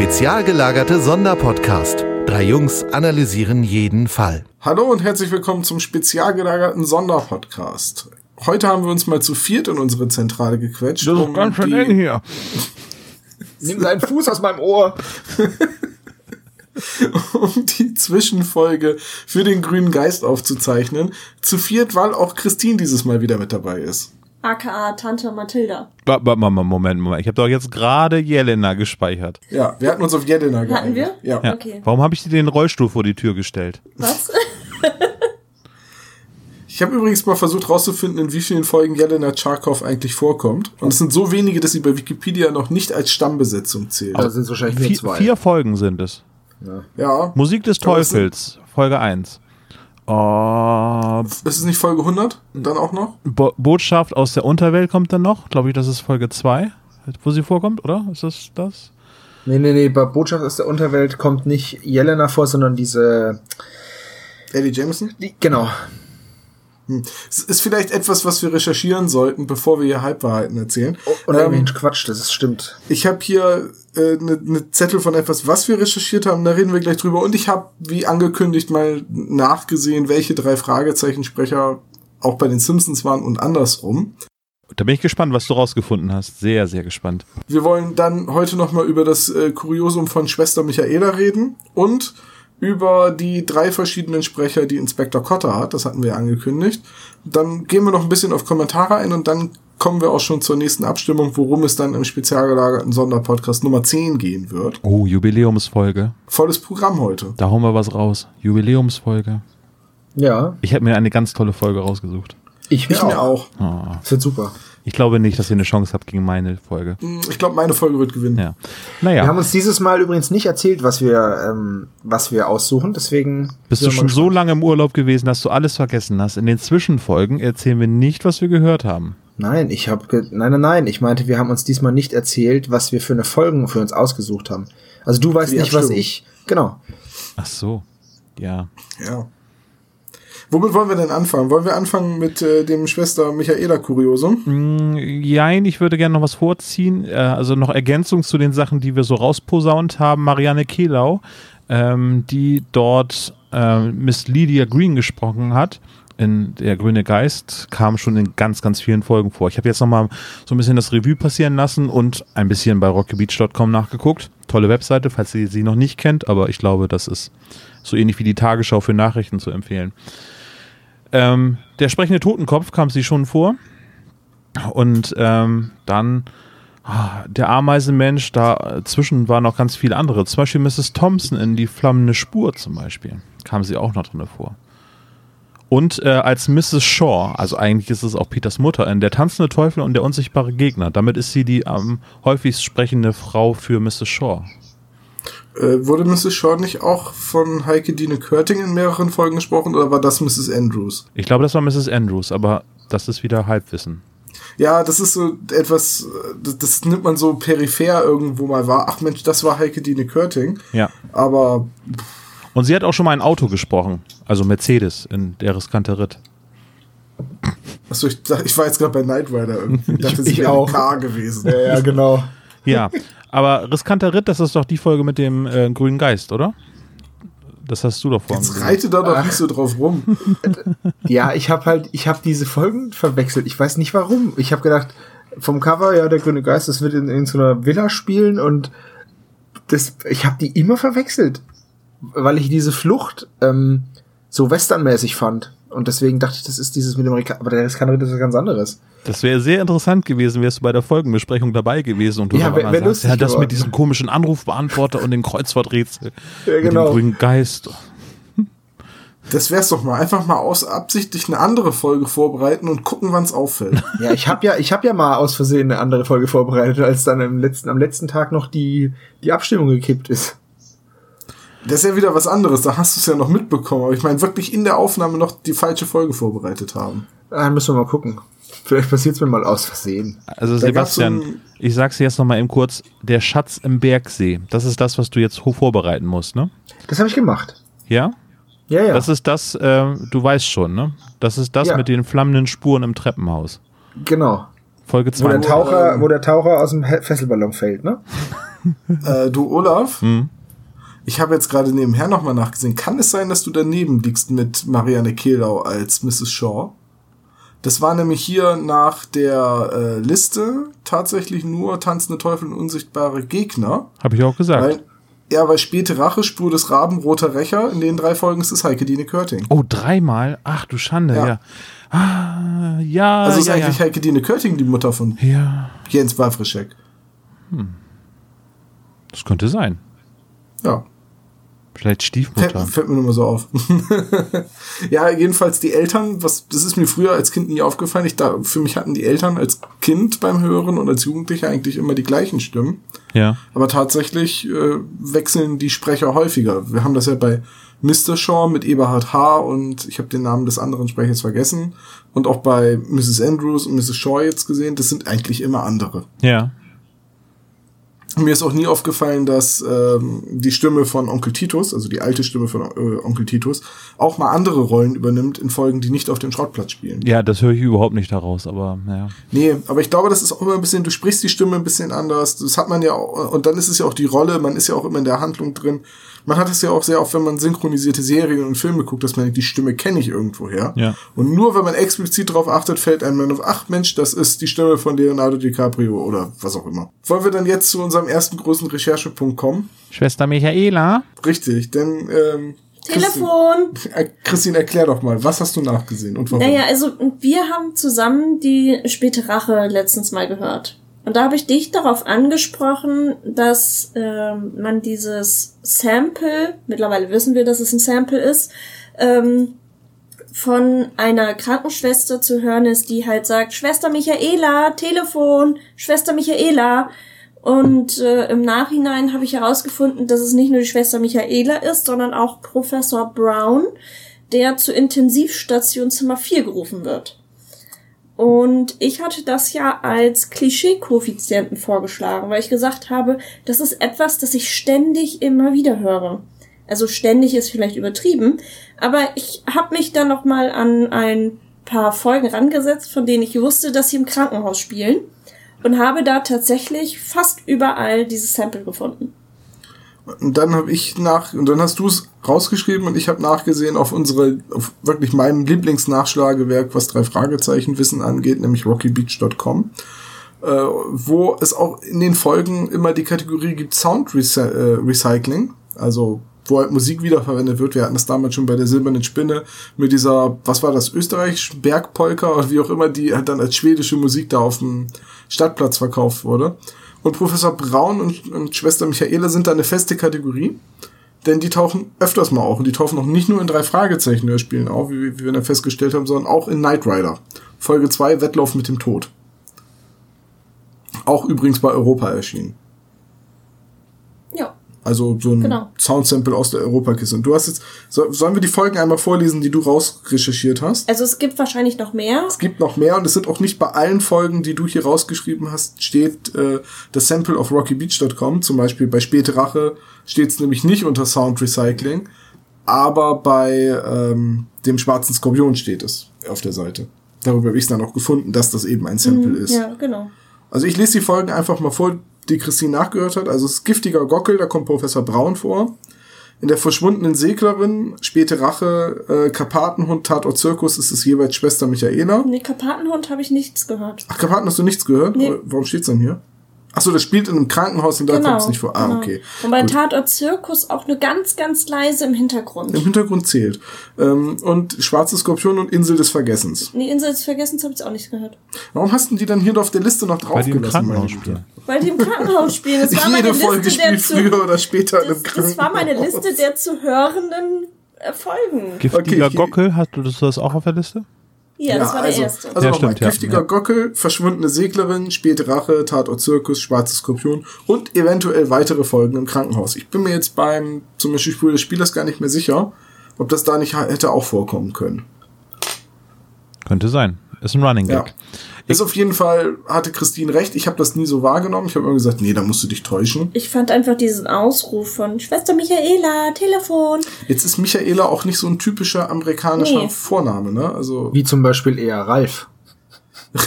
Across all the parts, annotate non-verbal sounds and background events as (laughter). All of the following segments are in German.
Spezial gelagerte Sonderpodcast. Drei Jungs analysieren jeden Fall. Hallo und herzlich willkommen zum spezial gelagerten Sonderpodcast. Heute haben wir uns mal zu viert in unsere Zentrale gequetscht. Das ist ganz schön eng hier. (laughs) Nimm seinen Fuß aus meinem Ohr. (laughs) um die Zwischenfolge für den grünen Geist aufzuzeichnen. Zu viert, weil auch Christine dieses Mal wieder mit dabei ist. Aka Tante Mathilda. Ba- ba- ma- ma- Moment, Moment. Ich habe doch jetzt gerade Jelena gespeichert. Ja, wir hatten uns auf Jelena geeinigt. Hatten wir? Ja. Ja. Okay. Warum habe ich dir den Rollstuhl vor die Tür gestellt? Was? (laughs) Ich habe übrigens mal versucht rauszufinden, in wie vielen Folgen Jelena Tscharkow eigentlich vorkommt. Und es sind so wenige, dass sie bei Wikipedia noch nicht als Stammbesetzung zählt. Da sind es wahrscheinlich nur Vier, zwei. vier Folgen sind es. Ja. Musik des Teufels, Folge 1. Oh, Ist es nicht Folge 100? Und dann auch noch? Bo Botschaft aus der Unterwelt kommt dann noch. Glaube ich, das ist Folge 2, wo sie vorkommt, oder? Ist das das? Nee, nee, nee, bei Botschaft aus der Unterwelt kommt nicht Jelena vor, sondern diese. Eddie Jameson? Die, genau. Es ist vielleicht etwas, was wir recherchieren sollten, bevor wir hier Halbwahrheiten erzählen. Und Ähm, irgendwelchen Quatsch, das ist, stimmt. Ich habe hier eine äh, ne- ne Zettel von etwas, was wir recherchiert haben, da reden wir gleich drüber. Und ich habe, wie angekündigt, mal nachgesehen, welche drei Fragezeichensprecher auch bei den Simpsons waren und andersrum. Da bin ich gespannt, was du rausgefunden hast. Sehr, sehr gespannt. Wir wollen dann heute nochmal über das äh, Kuriosum von Schwester Michaela reden und über die drei verschiedenen Sprecher, die Inspektor Cotter hat. Das hatten wir ja angekündigt. Dann gehen wir noch ein bisschen auf Kommentare ein und dann kommen wir auch schon zur nächsten Abstimmung, worum es dann im spezial gelagerten Sonderpodcast Nummer 10 gehen wird. Oh, Jubiläumsfolge. Volles Programm heute. Da hauen wir was raus. Jubiläumsfolge. Ja, Ich hätte mir eine ganz tolle Folge rausgesucht. ich mir Ich mir auch. Oh. Das wird super. Ich glaube nicht, dass ihr eine Chance habt gegen meine Folge. Hm, Ich glaube, meine Folge wird gewinnen. Ja. Wir haben Naja, uns dieses Mal übrigens nicht erzählt, was wir, ähm, was wir aussuchen, deswegen. bist du schon so lange im Urlaub gewesen, dass du alles vergessen hast? In den Zwischenfolgen erzählen wir nicht, was wir gehört haben. Nein, ich habe nein, nein, nein. Ich meinte, wir haben uns diesmal nicht erzählt, was wir für eine Folgen für uns ausgesucht haben. Also du weißt die nicht, was ich. Genau. Ach so. Ja. Ja. Womit wollen wir denn anfangen? Wollen wir anfangen mit äh, dem Schwester Michaela Kuriosum? Mm, Jein, ich würde gerne noch was vorziehen. Äh, also noch Ergänzung zu den Sachen, die wir so rausposaunt haben. Marianne Kehlau, ähm, die dort äh, Miss Lydia Green gesprochen hat. In Der grüne Geist kam schon in ganz, ganz vielen Folgen vor. Ich habe jetzt noch mal so ein bisschen das Revue passieren lassen und ein bisschen bei rockbeach.com nachgeguckt. Tolle Webseite, falls ihr sie noch nicht kennt, aber ich glaube, das ist so ähnlich wie die Tagesschau für Nachrichten zu empfehlen. Ähm, der sprechende Totenkopf kam sie schon vor. Und ähm, dann ah, der Ameisenmensch, dazwischen waren noch ganz viele andere. Zum Beispiel Mrs. Thompson in Die flammende Spur zum Beispiel. Kam sie auch noch drin vor. Und äh, als Mrs. Shaw, also eigentlich ist es auch Peters Mutter, in Der tanzende Teufel und der unsichtbare Gegner. Damit ist sie die am häufigst sprechende Frau für Mrs. Shaw. Äh, wurde Mrs. Shaw nicht auch von Heike Dine Körting in mehreren Folgen gesprochen oder war das Mrs. Andrews? Ich glaube, das war Mrs. Andrews, aber das ist wieder Halbwissen. Ja, das ist so etwas, das, das nimmt man so peripher irgendwo mal wahr. Ach Mensch, das war Heike Dine Körting. Ja. Aber Und sie hat auch schon mal ein Auto gesprochen, also Mercedes in Der riskante Ritt. achso, ich, ich war jetzt gerade bei Knight Rider irgendwie. Ich dachte, sie ich wäre auch. K gewesen. Ja, ja, genau. Ja, aber riskanter Ritt, das ist doch die Folge mit dem äh, grünen Geist, oder? Das hast du doch vorhin Jetzt reite da doch nicht so drauf rum. (laughs) Ja, ich habe halt, ich habe diese Folgen verwechselt. Ich weiß nicht warum. Ich habe gedacht, vom Cover, ja, der grüne Geist, das wird in, in so einer Villa spielen und das, ich habe die immer verwechselt, weil ich diese Flucht ähm, so westernmäßig fand. Und deswegen dachte ich, das ist dieses mit dem Amerika aber der Ritt ist was ganz anderes. Das wäre sehr interessant gewesen, wärst du bei der Folgenbesprechung dabei gewesen und du Ja, wär- wär sagst, ja, das geworden. mit diesem komischen Anrufbeantworter und dem Kreuzworträtsel (laughs) Ja, mit genau. dem grünen Geist. Das wär's doch mal. Einfach mal aus absichtlich eine andere Folge vorbereiten und gucken, wann's auffällt. (laughs) Ja, ich habe ja, ich habe ja mal aus Versehen eine andere Folge vorbereitet, als dann im letzten, am letzten Tag noch die, die Abstimmung gekippt ist. Das ist ja wieder was anderes. Da hast du es ja noch mitbekommen. Aber ich meine, wirklich in der Aufnahme noch die falsche Folge vorbereitet haben. Dann müssen wir mal gucken. Vielleicht passiert's mir mal aus Versehen. Also Da Sebastian, ich sag's dir jetzt nochmal eben kurz, der Schatz im Bergsee, das ist das, was du jetzt vorbereiten musst, ne? Das habe ich gemacht. Ja? Ja, ja. Das ist das, äh, du weißt schon, ne? Das ist das Ja. mit den flammenden Spuren im Treppenhaus. genau. Folge Wo der 2. Taucher, wo der Taucher aus dem Fesselballon fällt, ne? Äh, du, Olaf, Hm. Ich habe jetzt gerade nebenher nochmal nachgesehen. Kann es sein, dass du daneben liegst mit Marianne Kehlau als Mrs. Shaw? Das war nämlich hier nach der äh, Liste tatsächlich nur tanzende Teufel und unsichtbare Gegner. Habe ich auch gesagt. Weil, ja, weil späte Rache, Spur des Raben, Roter Rächer, in den drei Folgen ist es Heike Dine Körting. oh, dreimal? Ach du Schande, Ja. ja. Ah, ja, Also ist ja, eigentlich ja. Heike Dine Körting die Mutter von ja, Jens Wawrischek. das könnte sein. Ja. Vielleicht Fällt, Stiefmutter. fällt mir nur mal so auf. (laughs) ja, jedenfalls die Eltern, was, das ist mir früher als Kind nie aufgefallen. Ich da, für mich hatten die Eltern als Kind beim Hören und als Jugendlicher eigentlich immer die gleichen Stimmen. Ja. Aber tatsächlich äh, wechseln die Sprecher häufiger. Wir haben das ja bei Mr. Shaw mit Eberhard H. und ich habe den Namen des anderen Sprechers vergessen. Und auch bei Mrs. Andrews und Mrs. Shaw jetzt gesehen. Das sind eigentlich immer andere. Ja. Mir ist auch nie aufgefallen, dass ähm, die Stimme von Onkel Titus, also die alte Stimme von äh, Onkel Titus, auch mal andere Rollen übernimmt in Folgen, die nicht auf dem Schrottplatz spielen. Ja, das höre ich überhaupt nicht daraus, aber naja. Nee, aber ich glaube, das ist auch immer ein bisschen, du sprichst die Stimme ein bisschen anders. Das hat man ja auch, und dann ist es ja auch die Rolle, man ist ja auch immer in der Handlung drin. Man hat es ja auch sehr oft, wenn man synchronisierte Serien und Filme guckt, dass man denkt, die Stimme kenne ich irgendwoher. Ja. Und nur wenn man explizit darauf achtet, fällt einem dann auf, ach Mensch, das ist die Stimme von Leonardo DiCaprio oder was auch immer. Wollen wir dann jetzt zu unserem ersten großen Recherchepunkt kommen? Schwester Michaela? Richtig, denn ähm, Telefon. Christine, äh, Christine, erklär doch mal, was hast du nachgesehen und warum? Naja, also wir haben zusammen die späte Rache letztens mal gehört. Und da habe ich dich darauf angesprochen, dass ähm, man dieses Sample, mittlerweile wissen wir, dass es ein Sample ist, ähm, von einer Krankenschwester zu hören ist, die halt sagt, Schwester Michaela, Telefon, Schwester Michaela. Und äh, im Nachhinein habe ich herausgefunden, dass es nicht nur die Schwester Michaela ist, sondern auch Professor Brown, der zur Intensivstation Zimmer 4 gerufen wird. Und ich hatte das ja als Klischee-Koeffizienten vorgeschlagen, weil ich gesagt habe, das ist etwas, das ich ständig immer wieder höre. Also ständig ist vielleicht übertrieben, aber ich habe mich dann noch mal an ein paar Folgen rangesetzt, von denen ich wusste, dass sie im Krankenhaus spielen und habe da tatsächlich fast überall dieses Sample gefunden. Und dann habe ich nach, und dann hast du es rausgeschrieben und ich habe nachgesehen auf unsere, auf wirklich meinem Lieblingsnachschlagewerk, was drei Fragezeichen Wissen angeht, nämlich rockybeach.com, äh, wo es auch in den Folgen immer die Kategorie gibt Sound Recy äh, Recycling, also wo halt Musik wiederverwendet wird. Wir hatten das damals schon bei der Silbernen Spinne mit dieser, was war das, Österreich, Bergpolka oder wie auch immer, die halt dann als schwedische Musik da auf dem Stadtplatz verkauft wurde. Und Professor Braun und, und Schwester Michaela sind da eine feste Kategorie. Denn die tauchen öfters mal auf. Und die tauchen noch nicht nur in drei Fragezeichen Hörspielen auf, wie, wie wir dann festgestellt haben, sondern auch in Knight Rider. Folge 2, Wettlauf mit dem Tod. Auch übrigens bei Europa erschienen. Also so ein Genau. Soundsample aus der Europakiste. Und du hast jetzt, so, sollen wir die Folgen einmal vorlesen, die du rausrecherchiert hast? Also es gibt wahrscheinlich noch mehr. Es gibt noch mehr und es sind auch nicht bei allen Folgen, die du hier rausgeschrieben hast, steht äh, das Sample auf rockybeach.com. Zum Beispiel bei Späte Rache steht es nämlich nicht unter Sound Recycling, aber bei ähm, dem Schwarzen Skorpion steht es auf der Seite. Darüber habe ich es dann auch gefunden, dass das eben ein Sample ist. Ja, genau. Also ich lese die Folgen einfach mal vor, die Christine nachgehört hat. Also es ist Giftiger Gockel, da kommt Professor Braun vor. In der verschwundenen Seglerin, späte Rache, äh, Karpatenhund, Tatort Zirkus ist es jeweils Schwester Michaela. Nee, Karpatenhund habe ich nichts gehört. Ach, Karpaten hast du nichts gehört? Nee. Warum steht's denn hier? Ach so, das spielt in einem Krankenhaus und da kommt es nicht vor. Ah, genau. okay. Und bei Gut. Tatort Zirkus auch nur ganz, ganz leise im Hintergrund. Im Hintergrund zählt. Ähm, und Schwarze Skorpion und Insel des Vergessens. Die Insel des Vergessens habe ich auch nichts gehört. Warum hast du die dann hier auf der Liste noch Weil die im draufgelassen? meine Krankenhaus Güte? spielen. Weil die im Krankenhaus spielen. Das war meine Jede Folge Liste der spielt zu, früher oder später das, Krankenhaus. das war meine Liste der zu hörenden äh, Folgen. Giftiger Okay, Gockel, hast du das auch auf der Liste? Ja, das war der also, erste. Also Ja, nochmal, stimmt, ja. giftiger Ja. Gockel, verschwundene Seglerin, späte Rache, Tatort Zirkus, schwarze Skorpion und eventuell weitere Folgen im Krankenhaus. Ich bin mir jetzt beim zum Beispiel Spur des Spielers gar nicht mehr sicher, ob das da nicht hätte auch vorkommen können. Könnte sein. Ist ein Running Ja. Ist auf jeden Fall, hatte Christine recht, ich habe das nie so wahrgenommen. Ich habe immer gesagt, nee, da musst du dich täuschen. Ich fand einfach diesen Ausruf von Schwester Michaela, Telefon. Jetzt ist Michaela auch nicht so ein typischer amerikanischer Nee. Vorname, ne? Also Wie zum Beispiel eher Ralf. (laughs)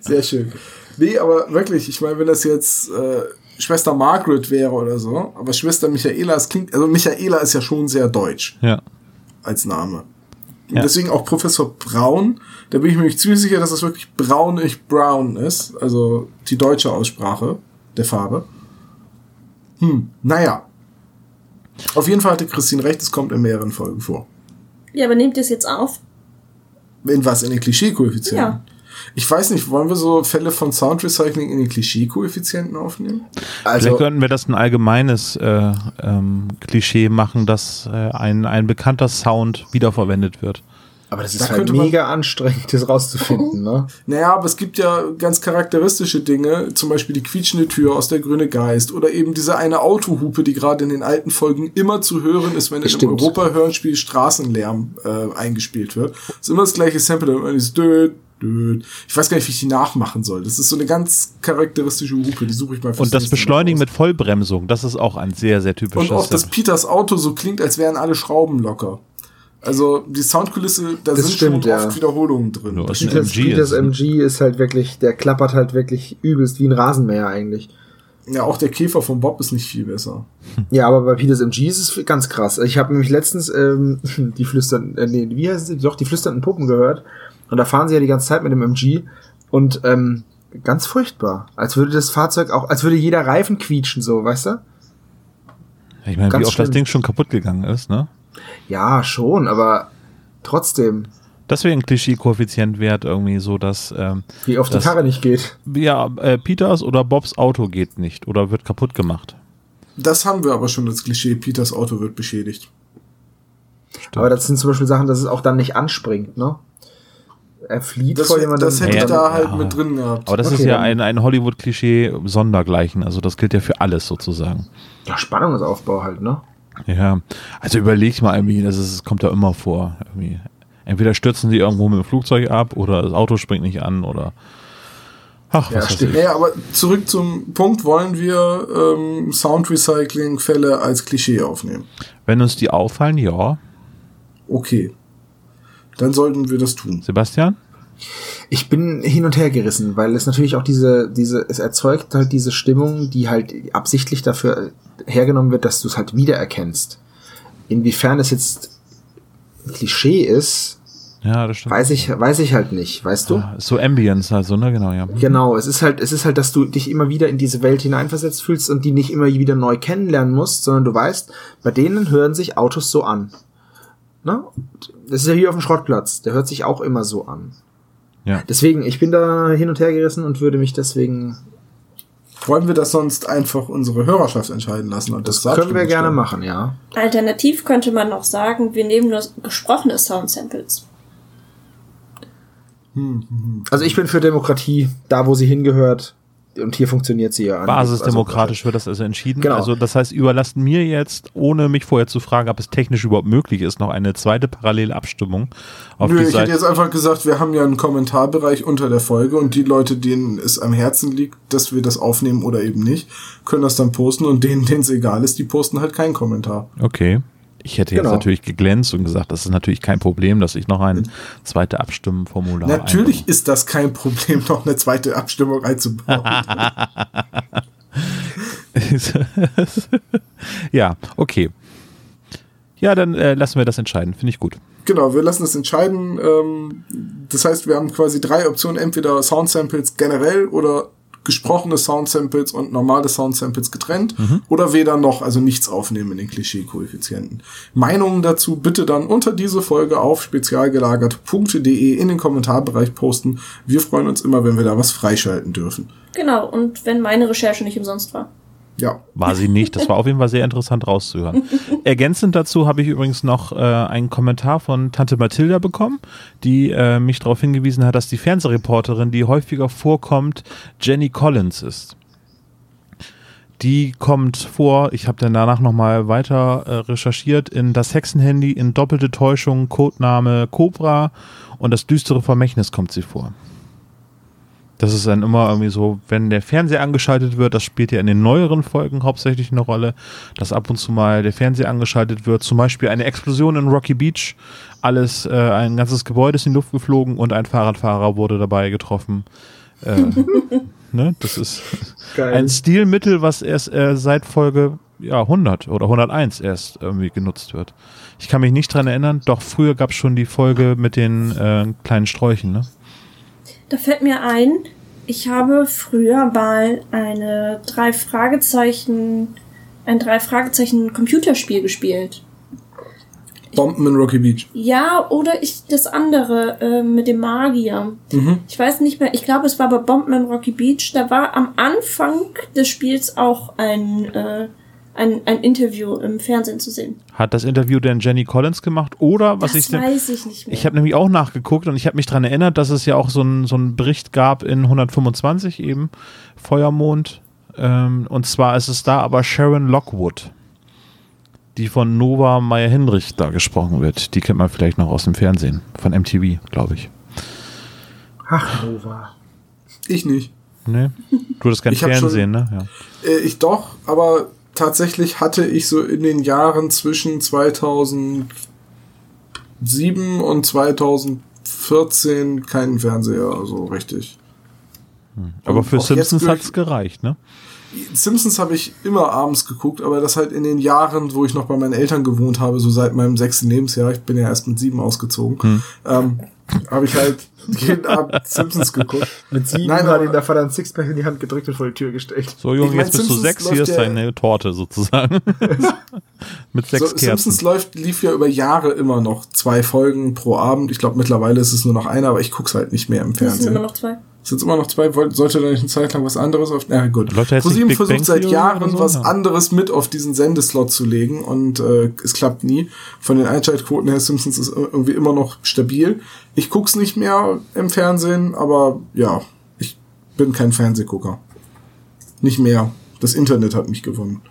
Sehr schön. Nee, aber wirklich, ich meine, wenn das jetzt äh, Schwester Margaret wäre oder so, aber Schwester Michaela, es klingt, also Michaela ist ja schon sehr deutsch Ja. als Name. Und Ja. deswegen auch Professor Braun, da bin ich mir nicht ziemlich sicher, dass das wirklich Braun, nicht Brown ist, also die deutsche Aussprache der Farbe. Hm, naja. Auf jeden Fall hatte Christine recht, es kommt in mehreren Folgen vor. Ja, aber nehmt ihr es jetzt auf? In was? In den Klischee-Koeffizienten? Ja. Ich weiß nicht, wollen wir so Fälle von Soundrecycling in den Klischee-Koeffizienten aufnehmen? Vielleicht Also, könnten wir das ein allgemeines äh, ähm, Klischee machen, dass äh, ein, ein bekannter Sound wiederverwendet wird. aber das Da ist halt könnte man- mega anstrengend, das rauszufinden, ne? (laughs) Naja, aber es gibt ja ganz charakteristische Dinge, zum Beispiel die quietschende Tür aus der Grüne Geist oder eben diese eine Autohupe, die gerade in den alten Folgen immer zu hören ist, wenn in einem Stimmt. Europa-Hörspiel Straßenlärm äh, eingespielt wird. ist immer das gleiche Sample, dann immer dieses Död, Död. Ich weiß gar nicht, wie ich die nachmachen soll. Das ist so eine ganz charakteristische Hupe, die suche ich mal fürs Und das Beschleunigen mit Vollbremsung, das ist auch ein sehr, sehr typisches. Und auch, dass Peters Auto so klingt, als wären alle Schrauben locker. Also die Soundkulisse, da Das sind stimmt, schon ja. oft Wiederholungen drin. Nur Das Peters, MG Peters ist- MG ist halt wirklich, der klappert halt wirklich übelst wie ein Rasenmäher eigentlich. ja, auch der Käfer von Bob ist nicht viel besser. Ja, aber bei Peters MG ist es ganz krass. Ich habe nämlich letztens ähm, (laughs) die flüsternden, äh, nee, wie heißen sie? Doch, die flüsternden Puppen gehört. Und da fahren sie ja die ganze Zeit mit dem MG. Und ähm, ganz furchtbar. Als würde das Fahrzeug auch, als würde jeder Reifen quietschen, so, weißt du? Ich meine, wie Ganz oft das. Ding schon kaputt gegangen ist, ne? Ja, schon, aber trotzdem, Deswegen Klischee-Koeffizient-Wert irgendwie so, dass ähm, wie oft Das- die Karre nicht geht. ja, äh, Peters oder Bobs Auto geht nicht oder wird kaputt gemacht. Das haben wir aber schon das Klischee, Peters Auto wird beschädigt. Aber das sind zum Beispiel Sachen, dass es auch dann nicht anspringt, ne? Er flieht Das, vor jemandem. das hätte Ja, ich da halt ja. mit drin gehabt. Aber das Okay, ist ja ein, ein Hollywood-Klischee sondergleichen. Also das gilt ja für alles sozusagen. ja, Spannungsaufbau halt, ne? Ja, also überleg mal irgendwie, das ist, kommt da immer vor. Irgendwie. Entweder stürzen sie irgendwo mit dem Flugzeug ab oder das Auto springt nicht an oder ach, Ja, was weiß stimmt. ich. Naja, aber zurück zum Punkt, wollen wir ähm, Soundrecycling-Fälle als Klischee aufnehmen? Wenn uns die auffallen, ja. Okay. Dann sollten wir das tun. Sebastian? Ich bin hin und her gerissen, weil es natürlich auch diese, diese, es erzeugt halt diese Stimmung, die halt absichtlich dafür hergenommen wird, dass du es halt wiedererkennst. Inwiefern es jetzt ein Klischee ist, Ja, das stimmt. weiß ich, weiß ich halt nicht, weißt du? Ah, So Ambience also, ne? Genau, ja. Genau, es ist halt, es ist halt, dass du dich immer wieder in diese Welt hineinversetzt fühlst und die nicht immer wieder neu kennenlernen musst, sondern du weißt, bei denen hören sich Autos so an. Ne? Das ist ja hier auf dem Schrottplatz, der hört sich auch immer so an. Ja. Deswegen, ich bin da hin und her gerissen und würde mich deswegen, Wollen wir das sonst einfach unsere Hörerschaft entscheiden lassen? Und das zur können wir gerne stellen? machen, ja. Alternativ könnte man noch sagen, wir nehmen nur gesprochene Soundsamples. Also ich bin für Demokratie, da wo sie hingehört. Und hier funktioniert sie ja. an. Basisdemokratisch wird das also entschieden. Genau. Also das heißt, überlasst mir jetzt, ohne mich vorher zu fragen, ob es technisch überhaupt möglich ist, noch eine zweite Parallelabstimmung auf Nö, die ich hätte Seite. jetzt einfach gesagt, wir haben ja einen Kommentarbereich unter der Folge und die Leute, denen es am Herzen liegt, dass wir das aufnehmen oder eben nicht, können das dann posten und denen, denen es egal ist, die posten halt keinen Kommentar. Okay. Ich hätte jetzt Genau. natürlich geglänzt und gesagt, das ist natürlich kein Problem, dass ich noch ein zweite Abstimmenformular Natürlich ist das kein Problem, noch eine zweite Abstimmung einzubauen. (laughs) ja, okay. Ja, dann äh, lassen wir das entscheiden. Finde ich gut. genau, wir lassen es entscheiden. Ähm, das heißt, wir haben quasi drei Optionen, entweder Soundsamples generell oder gesprochene Soundsamples und normale Soundsamples getrennt oder weder noch, also nichts aufnehmen in den Klischee-Koeffizienten. Meinungen dazu bitte dann unter diese Folge auf spezialgelagert.de in den Kommentarbereich posten. Wir freuen uns immer, wenn wir da was freischalten dürfen. Genau, und wenn meine Recherche nicht umsonst war. Ja, War sie nicht. Das war auf jeden Fall sehr interessant rauszuhören. (laughs) Ergänzend dazu habe ich übrigens noch äh, einen Kommentar von Tante Mathilda bekommen, die äh, mich darauf hingewiesen hat, dass die Fernsehreporterin, die häufiger vorkommt, Jenny Collins ist. Die kommt vor, ich habe dann danach nochmal weiter äh, recherchiert, in Das Hexenhandy, in Doppelte Täuschung, Codename Cobra und das düstere Vermächtnis kommt sie vor. Das ist dann immer irgendwie so, wenn der Fernseher angeschaltet wird, das spielt ja in den neueren Folgen hauptsächlich eine Rolle, dass ab und zu mal der Fernseher angeschaltet wird. Zum Beispiel eine Explosion in Rocky Beach, alles, äh, ein ganzes Gebäude ist in die Luft geflogen und ein Fahrradfahrer wurde dabei getroffen. Äh, (laughs) ne? Das ist Geil. ein Stilmittel, was erst äh, seit Folge ja, 100 oder 101 erst irgendwie genutzt wird. Ich kann mich nicht dran erinnern, doch früher gab es schon die Folge mit den äh, kleinen Sträuchen. Ne? Da fällt mir ein, ich habe früher mal eine drei Fragezeichen, ein drei Fragezeichen Computerspiel gespielt. Bomben in Rocky Beach. Ja, oder ich das andere äh, mit dem Magier. Mhm. Ich weiß nicht mehr, ich glaube, es war bei Bomben in Rocky Beach. Da war am Anfang des Spiels auch ein, äh, ein, ein Interview im Fernsehen zu sehen. Hat das Interview denn Jenny Collins gemacht oder was das ich denn, weiß ich nicht mehr. Ich habe nämlich auch nachgeguckt und ich habe mich daran erinnert, dass es ja auch so einen so einen Bericht gab in 125 eben, Feuermond. Ähm, und zwar ist es da aber Sharon Lockwood, die von Nova Meyer Hinrich da gesprochen wird. Die kennt man vielleicht noch aus dem Fernsehen, von MTV, glaube ich. Ach, Nova. Ich nicht. Ne? Du das kein Fernsehen, ne? Ja. Äh, ich doch, aber tatsächlich hatte ich so in den Jahren zwischen 2007 und 2014 keinen Fernseher, so richtig. Aber Und für Simpsons gehör- hat's gereicht, ne? Simpsons habe ich immer abends geguckt, aber das halt in den Jahren, wo ich noch bei meinen Eltern gewohnt habe, so seit meinem sechsten Lebensjahr, ich bin ja erst mit sieben ausgezogen, ähm, habe ich halt jeden Abend Simpsons geguckt. Mit sieben Nein, hat aber- ihn der Vater ein Sixpack in die Hand gedrückt und vor die Tür gestellt. So, Junge, Ich mein, jetzt bist du sechs, hier ist deine Torte sozusagen. (laughs) Mit sechs So, Kerzen. Simpsons läuft, lief ja über Jahre immer noch zwei Folgen pro Abend. Ich glaube, mittlerweile ist es nur noch einer, aber ich guck's halt nicht mehr im das sind Fernsehen. immer noch zwei. Sind immer noch zwei? Sollte da nicht eine Zeit lang was anderes auf? Na gut. Da ProSieben versucht Bang seit Jahren so? was Ja. anderes mit auf diesen Sendeslot zu legen und äh, es klappt nie. Von den Einschaltquoten her Simpsons ist irgendwie immer noch stabil. Ich guck's nicht mehr im Fernsehen, aber ja, ich bin kein Fernsehgucker. Nicht mehr. Das Internet hat mich gewonnen.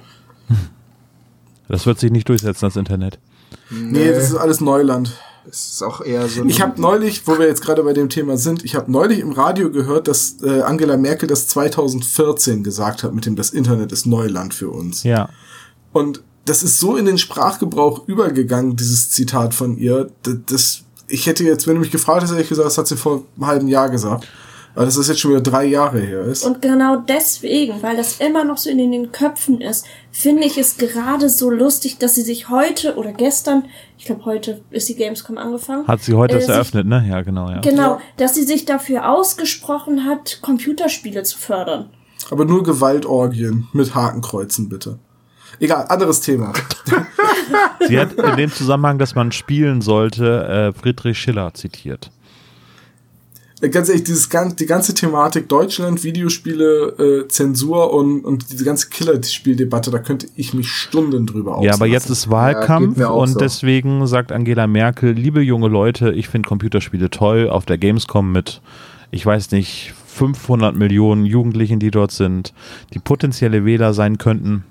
Das wird sich nicht durchsetzen, das Internet. Nee, das ist alles Neuland. Das ist auch eher so ein Ich habe neulich, wo wir jetzt gerade bei dem Thema sind, ich habe neulich im Radio gehört, dass äh, Angela Merkel das 2014 gesagt hat mit dem das Internet ist Neuland für uns. Ja. Und das ist so in den Sprachgebrauch übergegangen, dieses Zitat von ihr. Das, das ich hätte jetzt, wenn du mich gefragt hättest, hätte ich gesagt, das hat sie vor einem halben Jahr gesagt. Aber das ist jetzt schon wieder drei Jahre her ist. Und genau deswegen, weil das immer noch so in den Köpfen ist, finde ich es gerade so lustig, dass sie sich heute oder gestern, ich glaube heute ist die Gamescom angefangen. Hat sie heute äh, sich- eröffnet, ne? Ja, genau, ja. Genau, dass sie sich dafür ausgesprochen hat, Computerspiele zu fördern. Aber nur Gewaltorgien mit Hakenkreuzen, bitte. Egal, anderes Thema. Sie hat in dem Zusammenhang, dass man spielen sollte, äh, Friedrich Schiller zitiert. Äh, Ganz ehrlich, dieses die ganze Thematik Deutschland, Videospiele, äh, Zensur und, und diese ganze Killerspieldebatte, da könnte ich mich Stunden drüber Ja, aber auslassen. jetzt ist Ja, Wahlkampf auch und so. deswegen sagt Angela Merkel, liebe junge Leute, ich finde Computerspiele toll auf der Gamescom mit, ich weiß nicht, 500 Millionen Jugendlichen, die dort sind, die potenzielle Wähler sein könnten.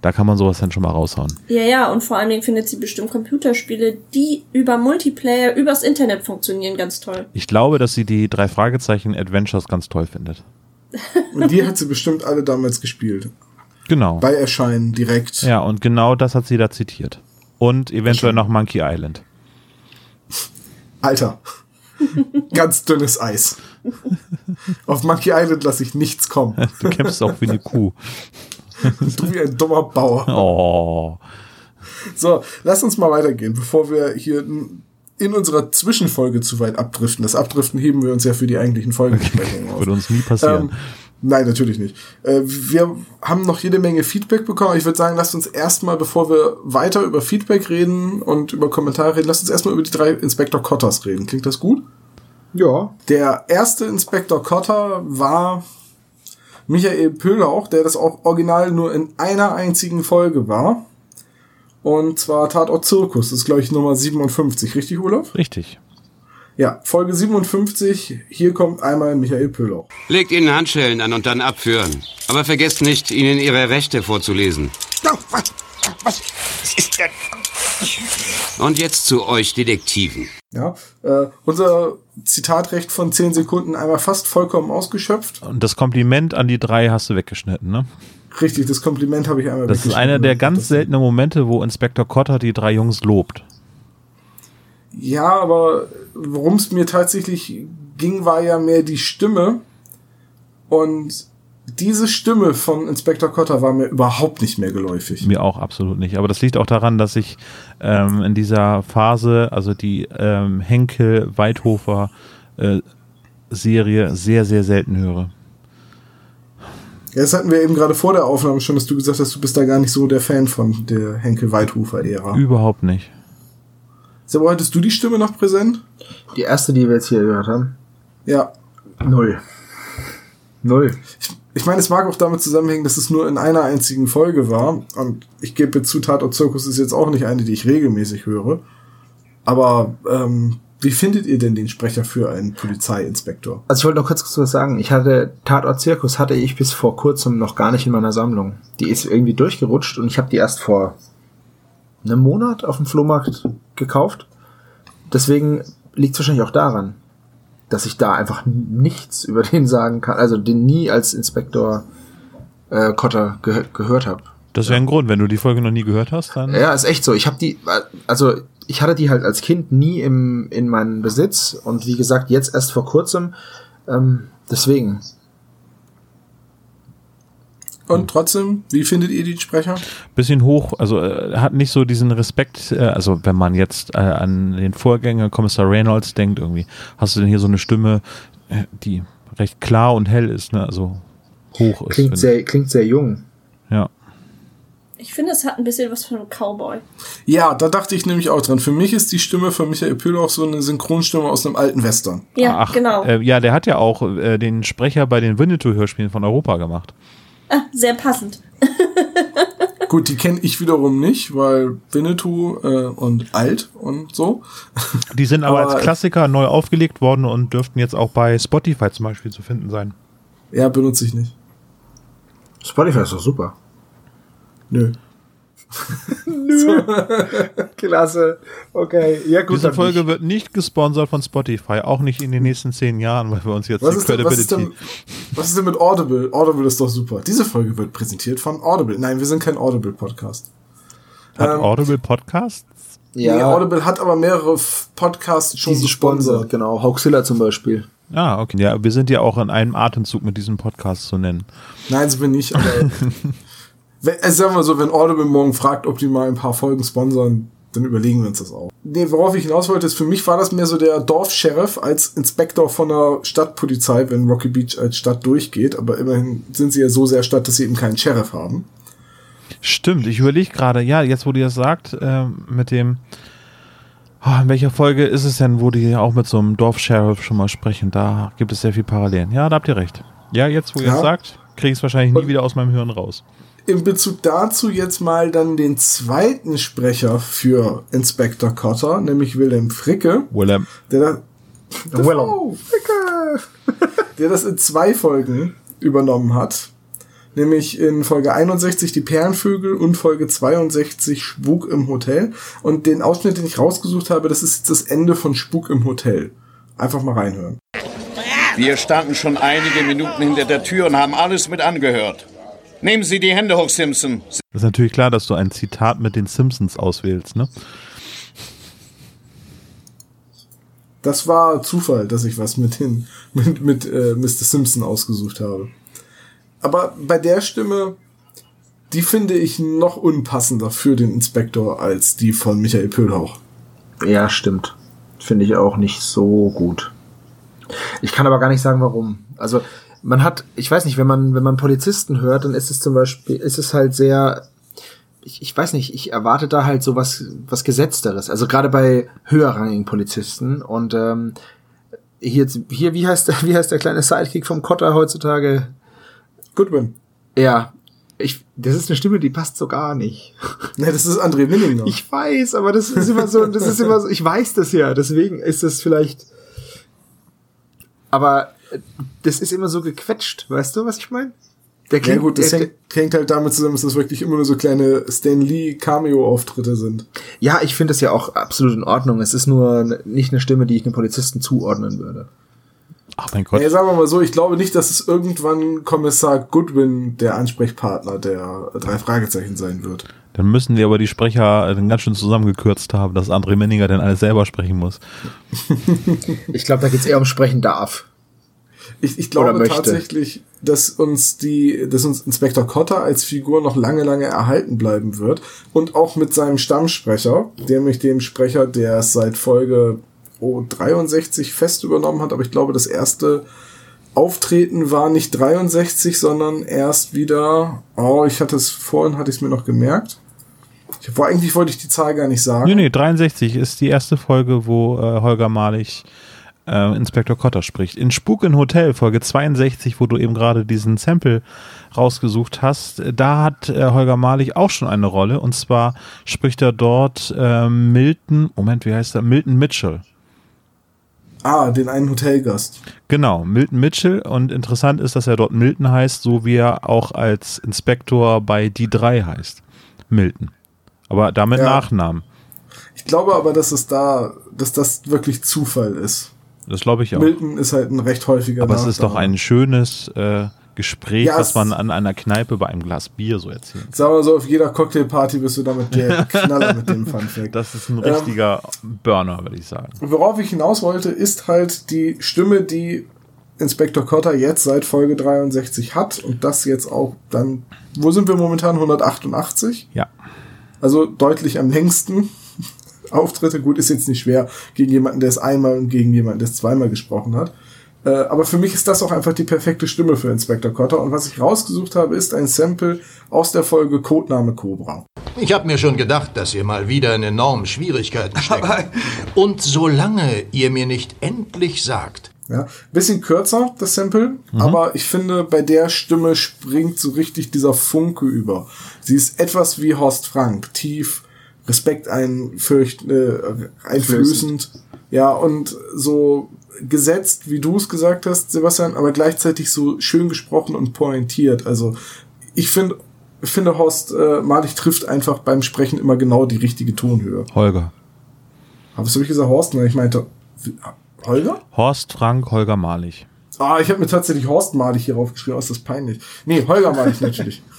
Da kann man sowas dann schon mal raushauen. Ja, ja, und vor allen Dingen findet sie bestimmt Computerspiele, die über Multiplayer, übers Internet funktionieren, ganz toll. Ich glaube, dass sie die drei Fragezeichen Adventures ganz toll findet. (laughs) Und die hat sie bestimmt alle damals gespielt. Genau. Bei Erscheinen direkt. Ja, und genau das hat sie da zitiert. Und eventuell noch Monkey Island. Alter. (laughs) Ganz dünnes Eis. (laughs) Auf Monkey Island lasse ich nichts kommen. Du kämpfst auch wie eine Kuh. (laughs) Du wie ein dummer Bauer. Oh. So, lass uns mal weitergehen, bevor wir hier in unserer Zwischenfolge zu weit abdriften. Das Abdriften heben wir uns ja für die eigentlichen Folgenbesprechungen auf. (laughs) Würde uns nie passieren. Ähm, nein, natürlich nicht. Äh, wir haben noch jede Menge Feedback bekommen. Ich würde sagen, lasst uns erstmal, bevor wir weiter über Feedback reden und über Kommentare reden, lasst uns erstmal über die drei Inspektor Cotters reden. Klingt das gut? Ja, Der erste Inspektor Cotter war Michael Pöhlauch, der das auch original nur in einer einzigen Folge war. Und zwar Tatort Zirkus. Das ist, glaube ich, Nummer 57. Richtig, Olaf? Richtig. Ja, Folge 57. Hier kommt einmal Michael Pöhlauch. Legt ihnen Handschellen an und dann abführen. Aber vergesst nicht, ihnen ihre Rechte vorzulesen. Oh, was, was, was ist denn? Und jetzt zu euch Detektiven. Ja, äh, unser Zitatrecht von 10 Sekunden einmal fast vollkommen ausgeschöpft. Und das Kompliment an die drei hast du weggeschnitten, ne? Richtig, das Kompliment habe ich einmal Das ist einer der ganz seltenen Momente, wo Inspektor Cotter die drei Jungs lobt. Ja, aber worum es mir tatsächlich ging, war ja mehr die Stimme Und diese Stimme von Inspektor Cotter war mir überhaupt nicht mehr geläufig. Mir auch absolut nicht. Aber das liegt auch daran, dass ich ähm, in dieser Phase, also die ähm, Henkel-Weithofer äh, Serie, sehr, sehr selten höre. Ja, das hatten wir eben gerade vor der Aufnahme schon, dass du gesagt hast, du bist da gar nicht so der Fan von der Henkel-Weithofer-Ära. Überhaupt nicht. Sebo, hattest du die Stimme noch präsent? Die erste, die wir jetzt hier gehört haben. Ja. Null. Null. Ich, ich meine, es mag auch damit zusammenhängen, dass es nur in einer einzigen Folge war. Und ich gebe zu, Tatort Zirkus ist jetzt auch nicht eine, die ich regelmäßig höre. Aber ähm, wie findet ihr denn den Sprecher für einen Polizeiinspektor? Also ich wollte noch kurz was sagen. Ich hatte Tatort Zirkus hatte ich bis vor kurzem noch gar nicht in meiner Sammlung. Die ist irgendwie durchgerutscht und ich habe die erst vor einem Monat auf dem Flohmarkt gekauft. Deswegen liegt es wahrscheinlich auch daran, dass ich da einfach nichts über (laughs) den sagen kann, also den nie als Inspektor äh, Cotter ge gehört habe. Das wäre ein Grund, wenn du die Folge noch nie gehört hast, dann. Ja, ist echt so. Ich habe die, also ich hatte die halt als Kind nie im, in meinem Besitz und wie gesagt, jetzt erst vor kurzem. Ähm, deswegen. Und trotzdem, wie findet ihr die Sprecher? Bisschen hoch, also äh, hat nicht so diesen Respekt, äh, also wenn man jetzt äh, an den Vorgänger Kommissar Reynolds denkt, irgendwie, hast du denn hier so eine Stimme, äh, die recht klar und hell ist, ne? Also hoch ist. Klingt sehr, klingt sehr jung. Ja. Ich finde, es hat ein bisschen was von einem Cowboy. Ja, da dachte ich nämlich auch dran. Für mich ist die Stimme von Michael Pühl auch so eine Synchronstimme aus einem alten Western. Ja, Ach, genau. Äh, ja, der hat ja auch äh, den Sprecher bei den Winnetou-Hörspielen von Europa gemacht. Ah, sehr passend. (laughs) Gut, die kenne ich wiederum nicht, weil Winnetou äh, und alt und so. (laughs) Die sind aber, Aber- als Klassiker neu aufgelegt worden und dürften jetzt auch bei Spotify zum Beispiel zu finden sein. Ja, benutze ich nicht. Spotify ist doch super. Nö. (laughs) (laughs) Klasse. Okay. Ja, gut. Diese Folge nicht. wird nicht gesponsert von Spotify, auch nicht in den nächsten zehn Jahren, weil wir uns jetzt Was die ist, denn, was, ist Credibility. denn, was ist denn mit Audible? Audible ist doch super. Diese Folge wird präsentiert von Audible. Nein, wir sind kein Audible-Podcast. Hat ähm, Audible Podcasts? Ja. Nee, Audible hat aber mehrere Podcasts schon gesponsert. Genau. Hoaxilla zum Beispiel. Ah, okay. Ja, wir sind ja auch in einem Atemzug mit diesem Podcast zu nennen. Nein, sind wir nicht, aber (laughs) wenn, also sagen wir so, wenn Audible morgen fragt, ob die mal ein paar Folgen sponsern, dann überlegen wir uns das auch. Nee, worauf ich hinaus wollte, ist, für mich war das mehr so der Dorfsheriff als Inspektor von der Stadtpolizei, wenn Rocky Beach als Stadt durchgeht, aber immerhin sind sie ja so sehr Stadt, dass sie eben keinen Sheriff haben. Stimmt, ich überlege gerade, ja, jetzt wo ihr das sagt, ähm, mit dem, oh, in welcher Folge ist es denn, wo die auch mit so einem Dorfsheriff schon mal sprechen? Da gibt es sehr viel Parallelen. Ja, da habt ihr recht. Ja, jetzt wo ihr Ja. es sagt, kriege ich es wahrscheinlich nie wieder aus meinem Hirn raus. In Bezug dazu jetzt mal dann den zweiten Sprecher für Inspektor Cotter, nämlich Wilhelm Fricke, Willem. der da, Willem. Oh, Fricke! (laughs) der das in zwei Folgen übernommen hat. Nämlich in Folge 61 die Perlenvögel und Folge 62 Spuk im Hotel. Und den Ausschnitt, den ich rausgesucht habe, das ist jetzt das Ende von Spuk im Hotel. Einfach mal reinhören. Wir standen schon einige Minuten hinter der Tür und haben alles mit angehört. Nehmen Sie die Hände hoch, Simpson. Das ist natürlich klar, dass du ein Zitat mit den Simpsons auswählst, ne? Das war Zufall, dass ich was mit, hin, mit, mit äh, Mr. Simpson ausgesucht habe. Aber bei der Stimme, die finde ich noch unpassender für den Inspektor als die von Michael Pöhlhauch. Ja, stimmt. Finde ich auch nicht so gut. Ich kann aber gar nicht sagen, warum. Also, man hat, ich weiß nicht, wenn man, wenn man Polizisten hört, dann ist es zum Beispiel, ist es halt sehr, ich, ich weiß nicht, ich erwarte da halt so was, was Gesetzteres. Also gerade bei höherrangigen Polizisten und ähm, hier, hier, wie heißt der, (laughs) wie heißt der kleine Sidekick vom Kotter heutzutage? Goodwin. Ja, ich, das ist eine Stimme, die passt so gar nicht. (laughs) Ne, das ist André Minninger. Ich weiß, aber das ist immer so, das ist immer so, ich weiß das ja, deswegen ist das vielleicht. Aber das ist immer so gequetscht, weißt du, was ich meine? Der ja gut, das der, hängt, hängt halt damit zusammen, dass das wirklich immer nur so kleine Stan Lee Cameo-Auftritte sind. ja, ich finde das ja auch absolut in Ordnung. Es ist nur nicht eine Stimme, die ich einem Polizisten zuordnen würde. Ach mein Gott. Ja, sagen wir mal so, ich glaube nicht, dass es irgendwann Kommissar Goodwin der Ansprechpartner der drei Fragezeichen sein wird. Dann müssen wir aber die Sprecher äh, dann ganz schön zusammengekürzt haben, dass André Menninger dann alles selber sprechen muss. Ich glaube, da geht's eher um sprechen darf. Ich, ich glaube tatsächlich, dass uns die, dass uns Inspektor Cotter als Figur noch lange, lange erhalten bleiben wird. Und auch mit seinem Stammsprecher, nämlich dem Sprecher, der es seit Folge oh, 63 fest übernommen hat. Aber ich glaube, das erste Auftreten war nicht 63, sondern erst wieder, oh, ich hatte es vorhin, hatte ich es mir noch gemerkt. Ich, war, eigentlich wollte ich die Zahl gar nicht sagen. Nee, nee, 63 ist die erste Folge, wo äh, Holger Malig äh, Inspektor Cotter spricht. In Spuk in Hotel, Folge 62, wo du eben gerade diesen Sample rausgesucht hast, da hat äh, Holger Malig auch schon eine Rolle. Und zwar spricht er dort äh, Milton, Moment, wie heißt er? Milton Mitchell. Ah, den einen Hotelgast. Genau, Milton Mitchell. Und interessant ist, dass er dort Milton heißt, so wie er auch als Inspektor bei Die 3 heißt. Milton. Aber damit ja. Nachnamen. Ich glaube aber, dass es da, dass das wirklich Zufall ist. Das glaube ich auch. Milton ist halt ein recht häufiger Aber Nachname. es ist doch ein schönes äh, Gespräch, ja, was man an einer Kneipe bei einem Glas Bier so erzählt. Sag mal so, auf jeder Cocktailparty bist du damit der (laughs) Knaller mit dem Funfact. Das ist ein richtiger ähm, Burner, würde ich sagen. Worauf ich hinaus wollte, ist halt die Stimme, die Inspektor Cotter jetzt seit Folge 63 hat und das jetzt auch dann, wo sind wir momentan? 188? Ja. Also deutlich am längsten. Auftritte, gut, ist jetzt nicht schwer gegen jemanden, der es einmal und gegen jemanden, der es zweimal gesprochen hat. Äh, aber für mich ist das auch einfach die perfekte Stimme für Inspector Cotter. Und was ich rausgesucht habe, ist ein Sample aus der Folge Codename Cobra. Ich habe mir schon gedacht, dass ihr mal wieder in enormen Schwierigkeiten steckt. Und solange ihr mir nicht endlich sagt, ja, bisschen kürzer, das Sample, mhm. aber ich finde, bei der Stimme springt so richtig dieser Funke über. Sie ist etwas wie Horst Frank, tief, Respekt einfürcht, äh, einflößend, ja, und so gesetzt, wie du es gesagt hast, Sebastian, aber gleichzeitig so schön gesprochen und pointiert. Also ich finde, finde Horst äh, Malig trifft einfach beim Sprechen immer genau die richtige Tonhöhe. Holger. Aber was habe ich gesagt, Horst? Nein, ich meinte Holger? Horst Frank, Holger Malig. Ah, ich habe mir tatsächlich Horst Malig hier raufgeschrieben, ist das peinlich. Nee, Holger Malig natürlich. (laughs)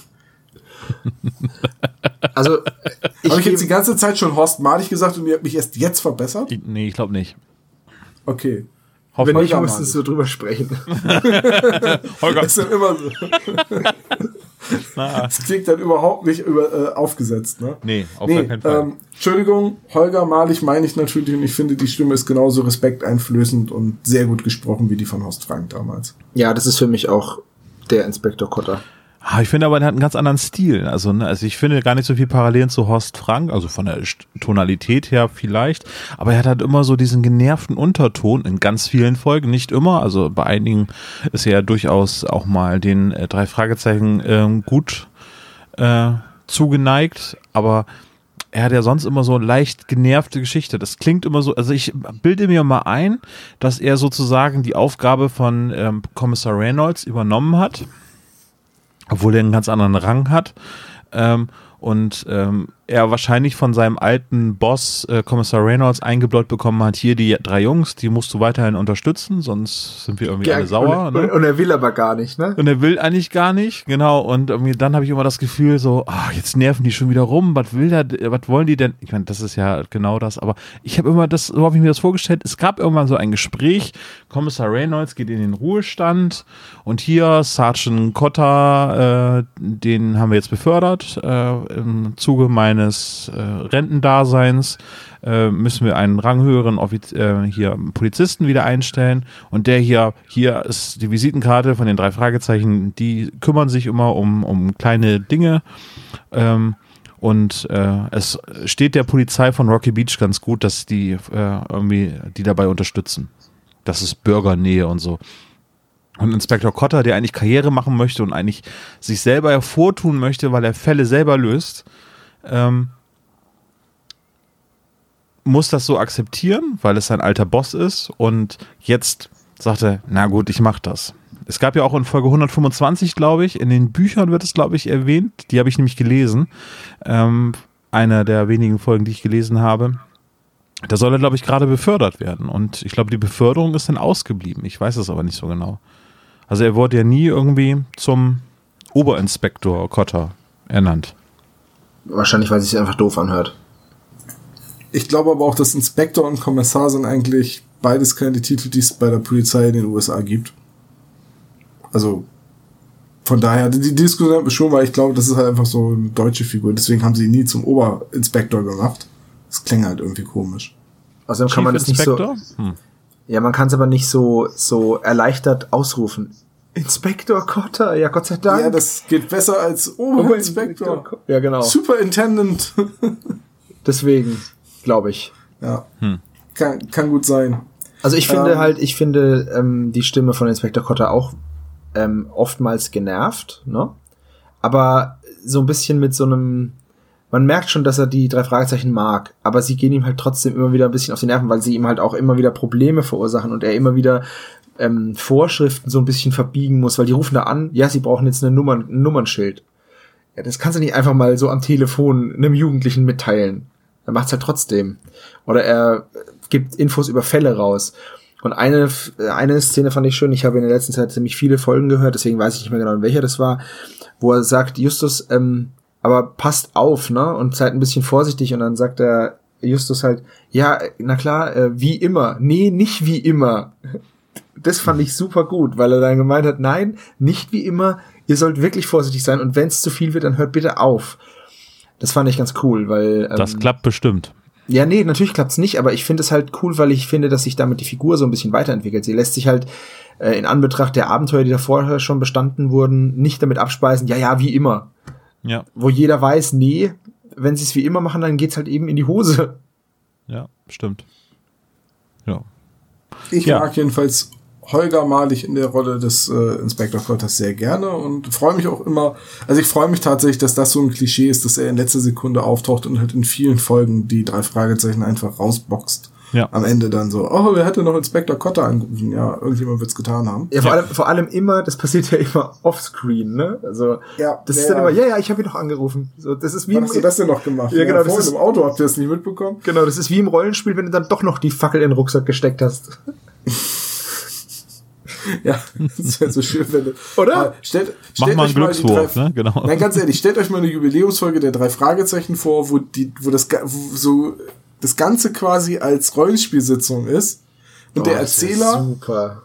(laughs) Also, ich habe ich jetzt die ganze Zeit schon Horst Malig gesagt und ihr habt mich erst jetzt verbessert? Ich, nee, ich glaube nicht. Okay. Wenn nicht, müsstest du drüber sprechen. (laughs) Holger. Das ist ja immer so. (laughs) Das klingt dann überhaupt nicht über, äh, aufgesetzt, ne? Nee, auf nee, keinen Fall. Ähm, Entschuldigung, Holger Malig meine ich natürlich und ich finde, die Stimme ist genauso respekteinflößend und sehr gut gesprochen wie die von Horst Frank damals. Ja, das ist für mich auch der Inspektor Kotter. Ah, ich finde aber, der hat einen ganz anderen Stil. Also, ne, also ich finde gar nicht so viel Parallelen zu Horst Frank, also von der Tonalität her vielleicht. Aber er hat halt immer so diesen genervten Unterton in ganz vielen Folgen. Nicht immer, also bei einigen ist er ja durchaus auch mal den äh, drei Fragezeichen äh, gut äh, zugeneigt. Aber er hat ja sonst immer so leicht genervte Geschichte. Das klingt immer so, also ich bilde mir mal ein, dass er sozusagen die Aufgabe von ähm, Kommissar Reynolds übernommen hat obwohl er einen ganz anderen Rang hat. Ähm, und ähm, er wahrscheinlich von seinem alten Boss, äh, Kommissar Reynolds, eingebläut bekommen hat, hier die drei Jungs, die musst du weiterhin unterstützen, sonst sind wir irgendwie ja, alle sauer. Und, ne? und, er will aber gar nicht, ne? Und er will eigentlich gar nicht, genau. Und irgendwie dann habe ich immer das Gefühl, so, ach, jetzt nerven die schon wieder rum, was will der, was wollen die denn? Ich meine, das ist ja genau das, aber ich habe immer das, so habe ich mir das vorgestellt, es gab irgendwann so ein Gespräch, Kommissar Reynolds geht in den Ruhestand und hier Sergeant Cotta, äh, den haben wir jetzt befördert, äh, im Zuge meines äh, Rentendaseins äh, müssen wir einen ranghöheren Offiz äh, hier Polizisten wieder einstellen und der hier hier ist die Visitenkarte von den drei Fragezeichen, die kümmern sich immer um, um kleine Dinge. Ähm, und äh, es steht der Polizei von Rocky Beach ganz gut, dass die äh, irgendwie die dabei unterstützen. Das ist Bürgernähe und so. Und Inspektor Cotter, der eigentlich Karriere machen möchte und eigentlich sich selber hervortun möchte, weil er Fälle selber löst, ähm, muss das so akzeptieren, weil es sein alter Boss ist und jetzt sagt er, na gut, ich mach das. Es gab ja auch in Folge 125, glaube ich, in den Büchern wird es, glaube ich, erwähnt, die habe ich nämlich gelesen, ähm, einer der wenigen Folgen, die ich gelesen habe. Da soll er, glaube ich, gerade befördert werden. Und ich glaube, die Beförderung ist dann ausgeblieben. Ich weiß es aber nicht so genau. Also er wurde ja nie irgendwie zum Oberinspektor Cotter ernannt. Wahrscheinlich, weil es sich einfach doof anhört. Ich glaube aber auch, dass Inspektor und Kommissar sind eigentlich beides keine Titel, die es bei der Polizei in den USA gibt. Also von daher, die Diskussion schon, weil ich glaube, das ist halt einfach so eine deutsche Figur. Deswegen haben sie ihn nie zum Oberinspektor gemacht. Das klingt halt irgendwie komisch. Außerdem kann man das nicht so. Hm. Ja, man kann es aber nicht so, so erleichtert ausrufen. Inspektor Cotter, ja Gott sei Dank. Ja, das geht besser als Oberinspektor. Ja, genau. Superintendent. (laughs) Deswegen, glaube ich. ja. Kann, kann gut sein. Also ich finde Ähm. halt, ich finde ähm, die Stimme von Inspektor Cotter auch ähm, oftmals genervt, ne? Aber so ein bisschen mit so einem, man merkt schon, dass er die drei Fragezeichen mag, aber sie gehen ihm halt trotzdem immer wieder ein bisschen auf die Nerven, weil sie ihm halt auch immer wieder Probleme verursachen und er immer wieder ähm, Vorschriften so ein bisschen verbiegen muss, weil die rufen da an, ja, sie brauchen jetzt eine Nummern, ein Nummernschild. Ja, das kannst du nicht einfach mal so am Telefon einem Jugendlichen mitteilen. Er macht's halt trotzdem. Oder er gibt Infos über Fälle raus. Und eine, eine Szene fand ich schön. Ich habe in der letzten Zeit ziemlich viele Folgen gehört, deswegen weiß ich nicht mehr genau, in welcher das war, wo er sagt, Justus, ähm, aber passt auf, ne? Und seid ein bisschen vorsichtig. Und dann sagt er Justus halt, ja, na klar, äh, wie immer. Nee, nicht wie immer. Das fand ich super gut, weil er dann gemeint hat, nein, nicht wie immer, ihr sollt wirklich vorsichtig sein und wenn es zu viel wird, dann hört bitte auf. Das fand ich ganz cool, weil ähm, Das klappt bestimmt. ja, nee, natürlich klappt's nicht, aber ich finde es halt cool, weil ich finde, dass sich damit die Figur so ein bisschen weiterentwickelt. Sie lässt sich halt äh, in Anbetracht der Abenteuer, die da vorher schon bestanden wurden, nicht damit abspeisen, ja, ja, wie immer. Ja, Wo jeder weiß, nee, wenn sie es wie immer machen, dann geht's halt eben in die Hose. ja, stimmt. Ja. Ich Ja. mag jedenfalls Holger Malig in der Rolle des äh, Inspektor Cotters sehr gerne und freue mich auch immer, also ich freue mich tatsächlich, dass das so ein Klischee ist, dass er in letzter Sekunde auftaucht und halt in vielen Folgen die drei Fragezeichen einfach rausboxt. Ja. Am Ende dann so, oh, wer hätte noch Inspektor Cotter angerufen? Ja, irgendjemand wird's getan haben. Ja, vor, Ja. Allem, vor allem immer, das passiert ja immer offscreen, ne? Also, Ja, das ist ja. dann immer, ja, ja, ich habe ihn doch angerufen. So, das ist wie Wann im, hast du das denn noch gemacht? Ja, genau, das vorhin ist- im Auto habt ihr das nicht mitbekommen? genau, das ist wie im Rollenspiel, wenn du dann doch noch die Fackel in den Rucksack gesteckt hast. (laughs) Ja, das wäre so schön, wenn du. Oder? Ah, stellt, Mach stellt mal einen die Glückswurf, drei- ne? Genau. Nein, ganz ehrlich, stellt euch mal eine Jubiläumsfolge der drei Fragezeichen vor, wo die, wo das wo so das Ganze quasi als Rollenspielsitzung ist. Und der Oh, wär Erzähler.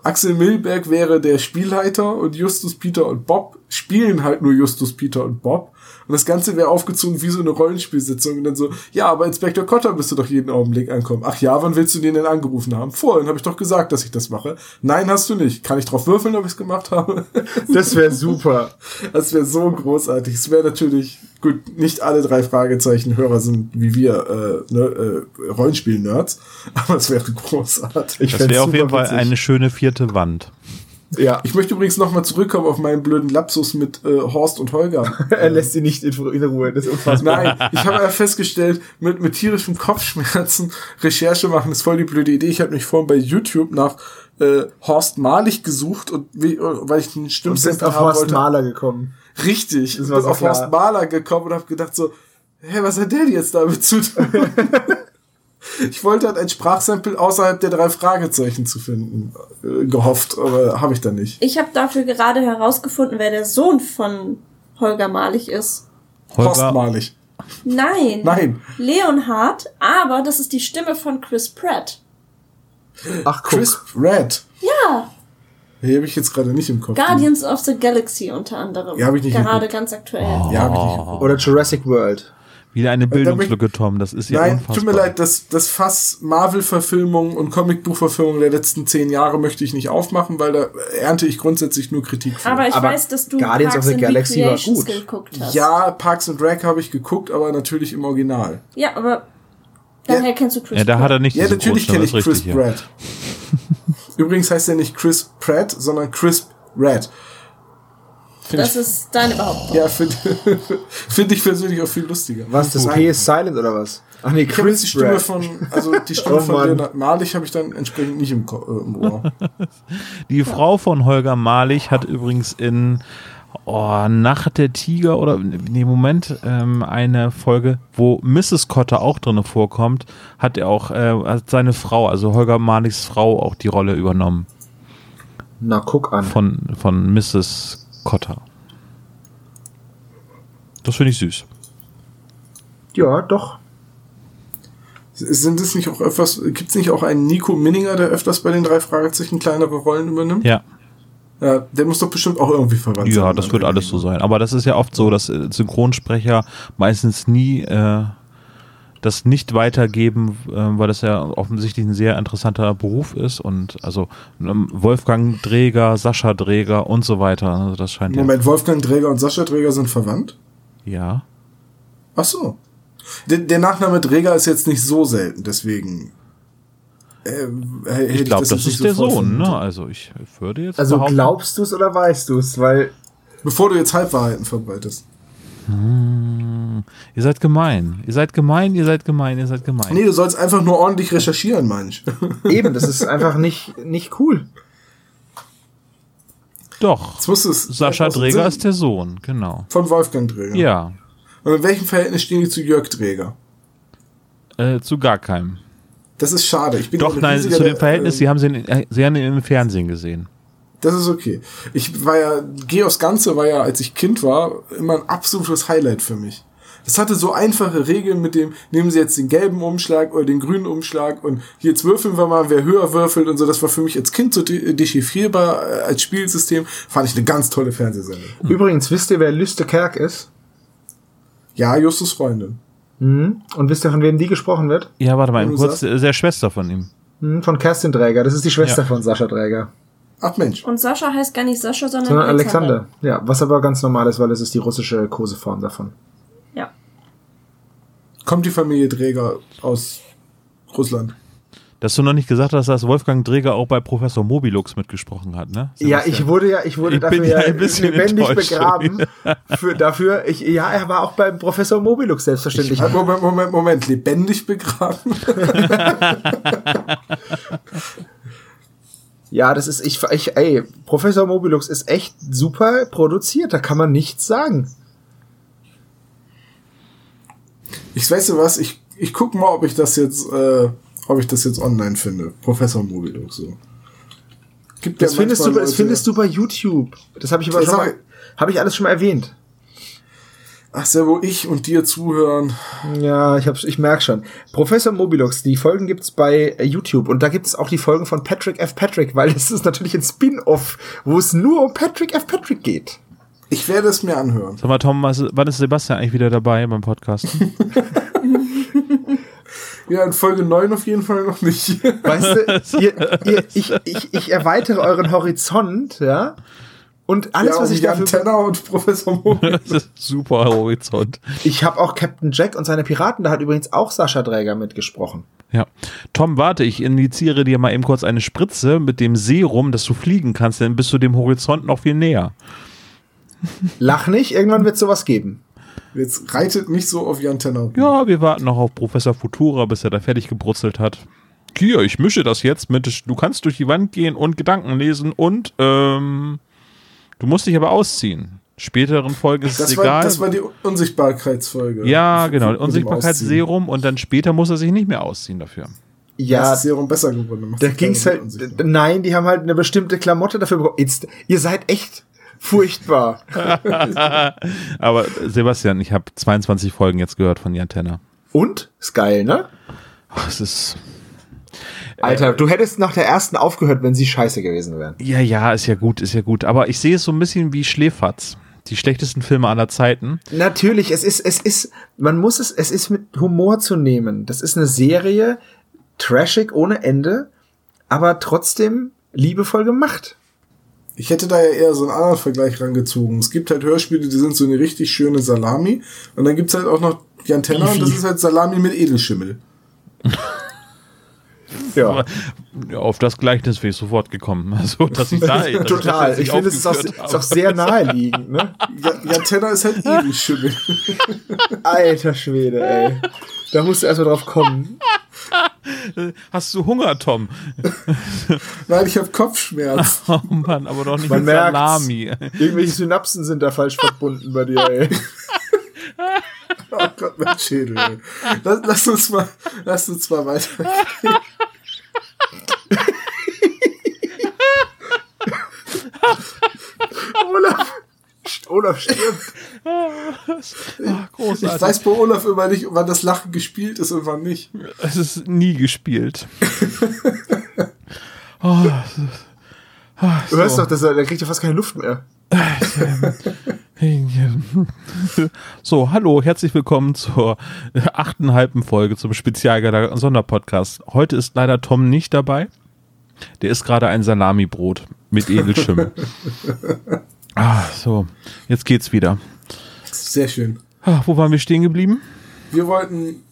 Axel Milberg wäre der Spielleiter und Justus, Peter und Bob spielen halt nur Justus, Peter und Bob. Und das Ganze wäre aufgezogen wie so eine Rollenspielsitzung. Und dann so, ja, aber Inspektor Cotter müsste doch jeden Augenblick ankommen. Ach ja, wann willst du den denn angerufen haben? Vorhin habe ich doch gesagt, dass ich das mache. Nein, hast du nicht. Kann ich drauf würfeln, ob ich es gemacht habe? (laughs) Das wäre super. Das wäre so großartig. Es wäre natürlich, gut, nicht alle drei Fragezeichen-Hörer sind wie wir äh, ne, äh, Rollenspiel-Nerds, aber es wäre großartig. Ich Das wäre auf jeden Fall witzig. eine schöne vierte Wand. Ja, Ich möchte übrigens nochmal zurückkommen auf meinen blöden Lapsus mit äh, Horst und Holger. (laughs) er lässt sie nicht in, in Ruhe. Das ist unfassbar. Nein, ich habe ja festgestellt, mit, mit tierischen Kopfschmerzen (laughs) Recherche machen ist voll die blöde Idee. Ich habe mich vorhin bei YouTube nach äh, Horst Malig gesucht und wie, äh, weil ich bist Stimmsample auf Horst wollte. Mahler gekommen. Richtig, ich bin auf klar. Horst Mahler gekommen und habe gedacht so, hä, was hat der jetzt damit zu tun? (laughs) ich wollte halt ein Sprachsample außerhalb der drei Fragezeichen zu finden, äh, gehofft, aber habe ich dann nicht. Ich habe dafür gerade herausgefunden, wer der Sohn von Holger Malig ist. Horst Holger, Malig. Nein. Nein. Leonhard, aber das ist die Stimme von Chris Pratt. Ach, guck. Crisp Red. Ja, Hier habe ich jetzt gerade nicht im Kopf. Guardians of the Galaxy unter anderem. Ja, hab ich nicht Gerade ganz aktuell. Ja, hab ich nicht geguckt. Oder Jurassic World. Wieder eine Bildungslücke, Tom. Das ist ja Nein, unfassbar. tut mir leid, das, das Fass Marvel-Verfilmung und Comicbuchverfilmung der letzten zehn Jahre möchte ich nicht aufmachen, weil da ernte ich grundsätzlich nur Kritik für. Aber ich Aber weiß, dass du Guardians of Parks the and Galaxy war gut. geguckt hast. ja, Parks and Rec habe ich geguckt, aber natürlich im Original. Ja, aber daher kennst du Chris Ja, da hat er nicht Ja, natürlich kenne ich Chris richtig, Pratt. (laughs) Übrigens heißt er nicht Chris Pratt, sondern Chris Red. Find Das ist deine Behauptung. Ja, finde (laughs) find ich persönlich auch viel lustiger. Was, das. P ist silent oder was? Ach nee, Ich habe jetzt die Stimme von, also die Stimme (laughs) Oh von. Leonard Malig habe ich dann entsprechend nicht im, äh, im Ohr. (laughs) Die Frau von Holger Malig hat übrigens in oh, Nacht der Tiger oder nee, Moment, ähm, eine Folge, wo Mrs. Cotter auch drin vorkommt, hat er auch äh, hat seine Frau, also Holger Maligs Frau, auch die Rolle übernommen Na, guck an. von, von Mrs. Cotter. Das finde ich süß. Ja, doch. Sind es nicht auch öfters, gibt es nicht auch einen Nico Minninger, der öfters bei den drei Fragezeichen kleinere Rollen übernimmt? Ja. Ja, der muss doch bestimmt auch irgendwie verwandt sein. Ja, das wird alles so sein. Aber das ist ja oft so, dass äh, Synchronsprecher meistens nie äh, das nicht weitergeben, äh, weil das ja offensichtlich ein sehr interessanter Beruf ist. Und also ähm, Wolfgang Dräger, Sascha Dräger und so weiter. Also das scheint Moment, Wolfgang Dräger und Sascha Dräger sind verwandt? ja. Ja. Ach so. Der, der Nachname Dräger ist jetzt nicht so selten, deswegen. Äh, hätte Ich glaube, das, nicht ist der sofort Sohn, ne? Also ich würde jetzt Also glaubst du es oder weißt du es? Weil Bevor du jetzt Halbwahrheiten verbreitest. Ihr seid gemein. Ihr seid gemein, ihr seid gemein, ihr seid gemein. Nee, du sollst einfach nur ordentlich recherchieren, meine ich. (laughs) eben, das ist einfach nicht, nicht cool. Doch. Jetzt musst du es Sascha Sinn- ist der Sohn, genau. Von Wolfgang Dräger. Ja. Und in welchem Verhältnis stehen die zu Jörg Dräger? Äh, zu gar keinem. Das ist schade. Ich bin Doch, nein, riesiger, zu dem äh, Verhältnis, Sie haben sie, in, äh, sie haben ihn im Fernsehen gesehen. Das ist okay. Ich war ja, Geos Ganze war ja, als ich Kind war, immer ein absolutes Highlight für mich. Das hatte so einfache Regeln mit dem, nehmen Sie jetzt den gelben Umschlag oder den grünen Umschlag und jetzt würfeln wir mal, wer höher würfelt und so. Das war für mich als Kind so de dechiffrierbar äh, als Spielsystem. Fand ich eine ganz tolle Fernsehsendung. Übrigens, wisst ihr, wer Lüste Kerk ist? Ja, Justus Freundin. Mhm. Und wisst ihr, von wem die gesprochen wird? Ja, warte mal, kurz, sagst- äh, der Schwester von ihm. Mhm, von Kerstin Dräger. Das ist die Schwester Ja. von Sascha Dräger. Ach Mensch. Und Sascha heißt gar nicht Sascha, sondern, Sondern Alexander. Ja, was aber ganz normal ist, weil es ist die russische Koseform davon. Kommt die Familie Dräger aus Russland? Dass du noch nicht gesagt hast, dass Wolfgang Dräger auch bei Professor Mobilux mitgesprochen hat, ne? Ja, ich wurde ja, ich wurde Ich dafür bin ja ein bisschen lebendig begraben. (laughs) Für, dafür, ich, ja, er war auch beim Professor Mobilux selbstverständlich. Ah, Moment, Moment, Moment. Lebendig begraben? (laughs) Ja, das ist, ich, ich, ey, Professor Mobilux ist echt super produziert, da kann man nichts sagen. Ich weiß du was, ich, ich guck mal, ob ich das jetzt, äh, ob ich das jetzt online finde. Professor Mobilux so. Gibt Das ja findest, du, das findest du bei YouTube. Das habe ich aber Ja, schon mal, habe ich alles schon mal erwähnt. Ach, sehr wo ich und dir zuhören. Ja, ich hab's, ich merk schon. Professor Mobilux, die Folgen gibt's bei äh, YouTube und da gibt es auch die Folgen von Patrick F. Patrick, weil es ist natürlich ein Spin-off, wo es nur um Patrick F. Patrick geht. Ich werde es mir anhören. Sag mal, Tom, was- wann ist Sebastian eigentlich wieder dabei beim Podcast? (laughs) Ja, in Folge 9 auf jeden Fall noch nicht. (laughs) Weißt du, ihr, ihr, ich, ich, ich erweitere euren Horizont, ja. Und alles, ja, was ich Jan dafür. Tenner und Professor. (laughs) Das ist super Horizont. Ich habe auch Captain Jack und seine Piraten, da hat übrigens auch Sascha Dräger mitgesprochen. Ja. Tom, warte, ich injiziere dir mal eben kurz eine Spritze mit dem Serum, dass du fliegen kannst, dann bist du dem Horizont noch viel näher. Lach nicht, irgendwann wird sowas geben. Jetzt reitet nicht so auf Jan Tenner. rum. Ja, wir warten noch auf Professor Futura, bis er da fertig gebrutzelt hat. Hier, ich mische das jetzt mit, du kannst durch die Wand gehen und Gedanken lesen und, ähm, du musst dich aber ausziehen. Späteren Folgen ist es Das war, egal. das war die Unsichtbarkeitsfolge. ja, genau, Unsichtbarkeitsserum und dann später muss er sich nicht mehr ausziehen dafür. Ja, Das ist Serum besser geworden. Da ging's halt. Nein, die haben halt eine bestimmte Klamotte dafür bekommen. Jetzt, ihr seid echt furchtbar. (laughs) Aber äh, Sebastian, ich habe 22 Folgen jetzt gehört von Jan Tenner. Und? Ist geil, ne? Ach, Es ist, Alter, du hättest nach der ersten aufgehört, wenn sie scheiße gewesen wären. ja, ja, ist ja gut, ist ja gut. Aber ich sehe es so ein bisschen wie Schläferz. Die schlechtesten Filme aller Zeiten. Natürlich, es ist, es ist, man muss es, es ist mit Humor zu nehmen. Das ist eine Serie, trashig ohne Ende, aber trotzdem liebevoll gemacht. Ich hätte da ja eher so einen anderen Vergleich rangezogen. Es gibt halt Hörspiele, die sind so eine richtig schöne Salami. Und dann gibt's halt auch noch Jan Tenner und das ist halt Salami mit Edelschimmel. Ja, (laughs) Ja, auf das Gleichnis wäre ich sofort gekommen. (laughs) Also, dass ich da dass ich das total. Ich finde, es ist auch, ist auch sehr naheliegend, ne? (laughs) Jan, Jan Tenner ist halt Edelschimmel. Alter Schwede, ey. Da musst du erstmal drauf kommen. Hast du Hunger, Tom? (laughs) Nein, ich habe Kopfschmerz. (laughs) Oh Mann, aber doch nicht Man mit. Salami. Irgendwelche Synapsen sind da falsch verbunden bei dir, ey. (laughs) Oh Gott, mein Schädel. Ey. Lass, lass uns mal, lass uns mal weiter. Olaf, Olaf stirbt. Ah, Ich weiß bei Olaf immer nicht, wann das Lachen gespielt ist und wann nicht. Es ist nie gespielt. oh, (laughs) es ist- Du hörst doch, dass er, der kriegt ja fast keine Luft mehr. (laughs) So, hallo, herzlich willkommen zur achten halben Folge zum Spezialgelagerten Sonderpodcast. Heute ist leider Tom nicht dabei. Der isst gerade ein Salamibrot mit Edelschimmel. (laughs) ah, so, jetzt geht's wieder. Sehr schön. Ah, wo waren wir stehen geblieben? Wir wollten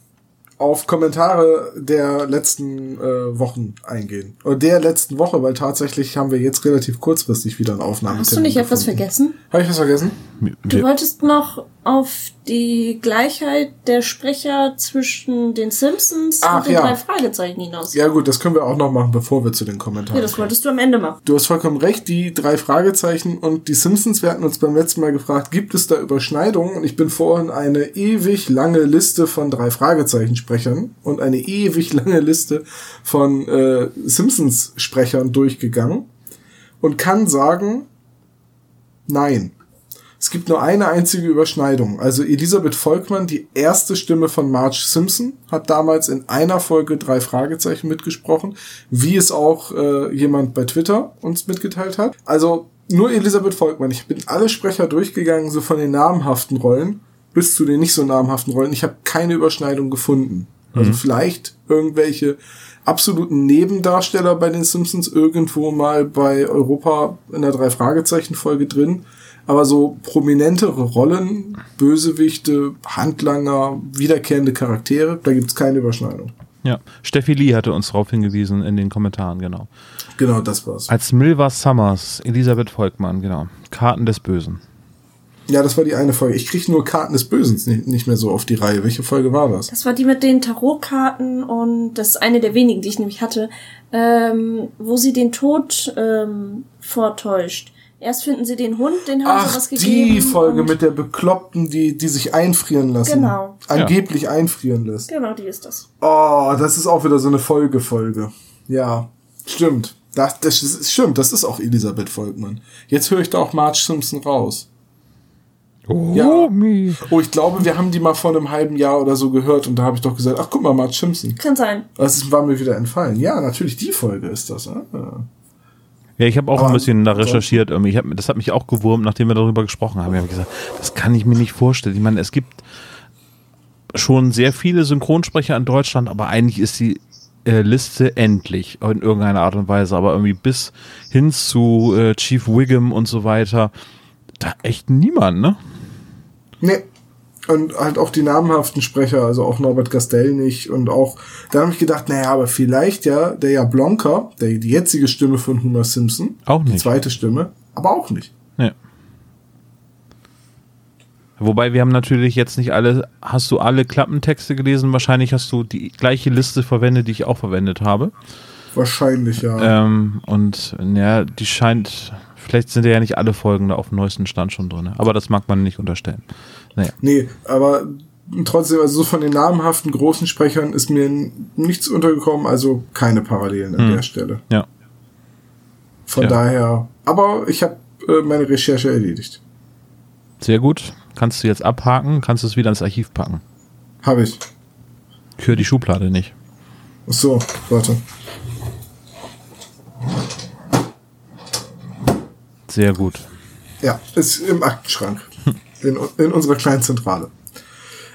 auf Kommentare der letzten äh, Wochen eingehen. Oder der letzten Woche, weil tatsächlich haben wir jetzt relativ kurzfristig wieder eine Aufnahme. Hast du nicht etwas vergessen? Habe ich was vergessen? Du wolltest noch auf die Gleichheit der Sprecher zwischen den Simpsons Ach, und den ja. drei Fragezeichen hinaus. Ja gut, das können wir auch noch machen, bevor wir zu den Kommentaren Ja, das wolltest du am Ende machen. Du hast vollkommen recht, die drei Fragezeichen und die Simpsons, wir hatten uns beim letzten Mal gefragt, gibt es da Überschneidungen? Und ich bin vorhin eine ewig lange Liste von drei Fragezeichensprechern und eine ewig lange Liste von äh, Simpsons-Sprechern durchgegangen und kann sagen, nein. Es gibt nur eine einzige Überschneidung. Also Elisabeth Volkmann, die erste Stimme von Marge Simpson, hat damals in einer Folge drei Fragezeichen mitgesprochen, wie es auch äh, jemand bei Twitter uns mitgeteilt hat. Also nur Elisabeth Volkmann. Ich bin alle Sprecher durchgegangen, so von den namhaften Rollen bis zu den nicht so namhaften Rollen. Ich habe keine Überschneidung gefunden. Also vielleicht irgendwelche absoluten Nebendarsteller bei den Simpsons irgendwo mal bei Europa in der drei Fragezeichen Folge drin. Aber so prominentere Rollen, Bösewichte, Handlanger, wiederkehrende Charaktere, da gibt's keine Überschneidung. Ja, Steffi Lee hatte uns darauf hingewiesen in den Kommentaren, genau. Genau, das war's. Als Milva Summers, Elisabeth Volkmann, genau. Karten des Bösen. Ja, das war die eine Folge. Ich krieg nur Karten des Bösens nicht, nicht mehr so auf die Reihe. Welche Folge war das? Das war die mit den Tarotkarten und das ist eine der wenigen, die ich nämlich hatte, ähm, wo sie den Tod ähm, vortäuscht. Erst finden sie den Hund, den haben sie Ach, was gegeben. die Folge mit der Bekloppten, die, die sich einfrieren lassen. Genau. Angeblich einfrieren lässt. Genau, die ist das. Oh, das ist auch wieder so eine Folge-Folge. Ja, stimmt. Das, das ist, stimmt, das ist auch Elisabeth Volkmann. Jetzt höre ich da auch Marge Simpson raus. Oh, Ja. Oh, ich glaube, wir haben die mal vor einem halben Jahr oder so gehört und da habe ich doch gesagt, ach guck mal, Marge Simpson. Kann sein. Das ist, war mir wieder entfallen. Ja, natürlich, die Folge ist das. Ah. Ja, ich habe auch Aber ein bisschen da recherchiert. Irgendwie. Ich hab, das hat mich auch gewurmt, nachdem wir darüber gesprochen haben. Ich habe gesagt, das kann ich mir nicht vorstellen. Ich meine, es gibt schon sehr viele Synchronsprecher in Deutschland, aber eigentlich ist die äh, Liste endlich in irgendeiner Art und Weise. Aber irgendwie bis hin zu äh, Chief Wiggum und so weiter, da echt niemand, ne? Nee. Und halt auch die namhaften Sprecher, also auch Norbert Gastel nicht und auch, da habe ich gedacht, naja, aber vielleicht ja, der ja Blonka, der, die jetzige Stimme von Homer Simpson, Auch die nicht. zweite Stimme, aber auch nicht. Ja. Wobei wir haben natürlich jetzt nicht alle, hast du alle Klappentexte gelesen? Wahrscheinlich hast du die gleiche Liste verwendet, die ich auch verwendet habe. Wahrscheinlich, ja. Ähm, und ja, die scheint, vielleicht sind ja nicht alle Folgen da auf dem neuesten Stand schon drin. Aber das mag man nicht unterstellen. Naja. Nee, aber trotzdem, also so von den namhaften großen Sprechern ist mir nichts untergekommen, also keine Parallelen an Hm. der Stelle. Ja. Von Ja. daher, aber ich habe äh, meine Recherche erledigt. Sehr gut. Kannst du jetzt abhaken, kannst du es wieder ins Archiv packen. Habe ich. Ich höre die Schublade nicht. Ach so, warte. Sehr gut. Ja, ist im Aktenschrank. (laughs) In, in unserer kleinen Zentrale.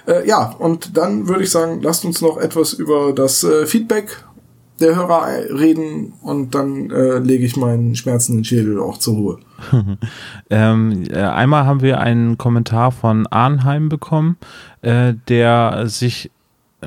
Äh, ja, und dann würde ich sagen, lasst uns noch etwas über das äh, Feedback der Hörer reden und dann äh, lege ich meinen schmerzenden Schädel auch zur Ruhe. (laughs) Ähm, äh, einmal haben wir einen Kommentar von Arnheim bekommen, äh, der sich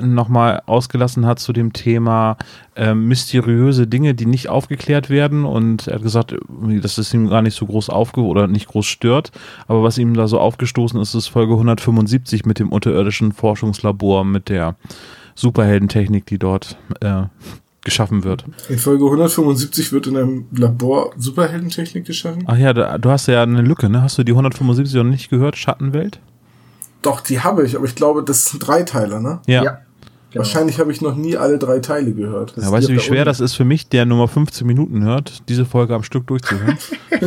nochmal ausgelassen hat zu dem Thema äh, mysteriöse Dinge, die nicht aufgeklärt werden. Und er hat gesagt, dass es ihm gar nicht so groß aufge oder nicht groß stört. Aber was ihm da so aufgestoßen ist, ist Folge 175 mit dem unterirdischen Forschungslabor, mit der Superheldentechnik, die dort äh, geschaffen wird. In Folge 175 wird in einem Labor Superheldentechnik geschaffen. Ach ja, da, du hast ja eine Lücke, ne? Hast du die 175 noch nicht gehört? Schattenwelt? Doch, die habe ich, aber ich glaube, das sind Dreiteiler, ne? Ja. Ja. Wahrscheinlich habe ich noch nie alle drei Teile gehört. Ja, weißt du, wie schwer das ist für mich, der Nummer 15 Minuten hört, diese Folge am Stück durchzuhören? (laughs)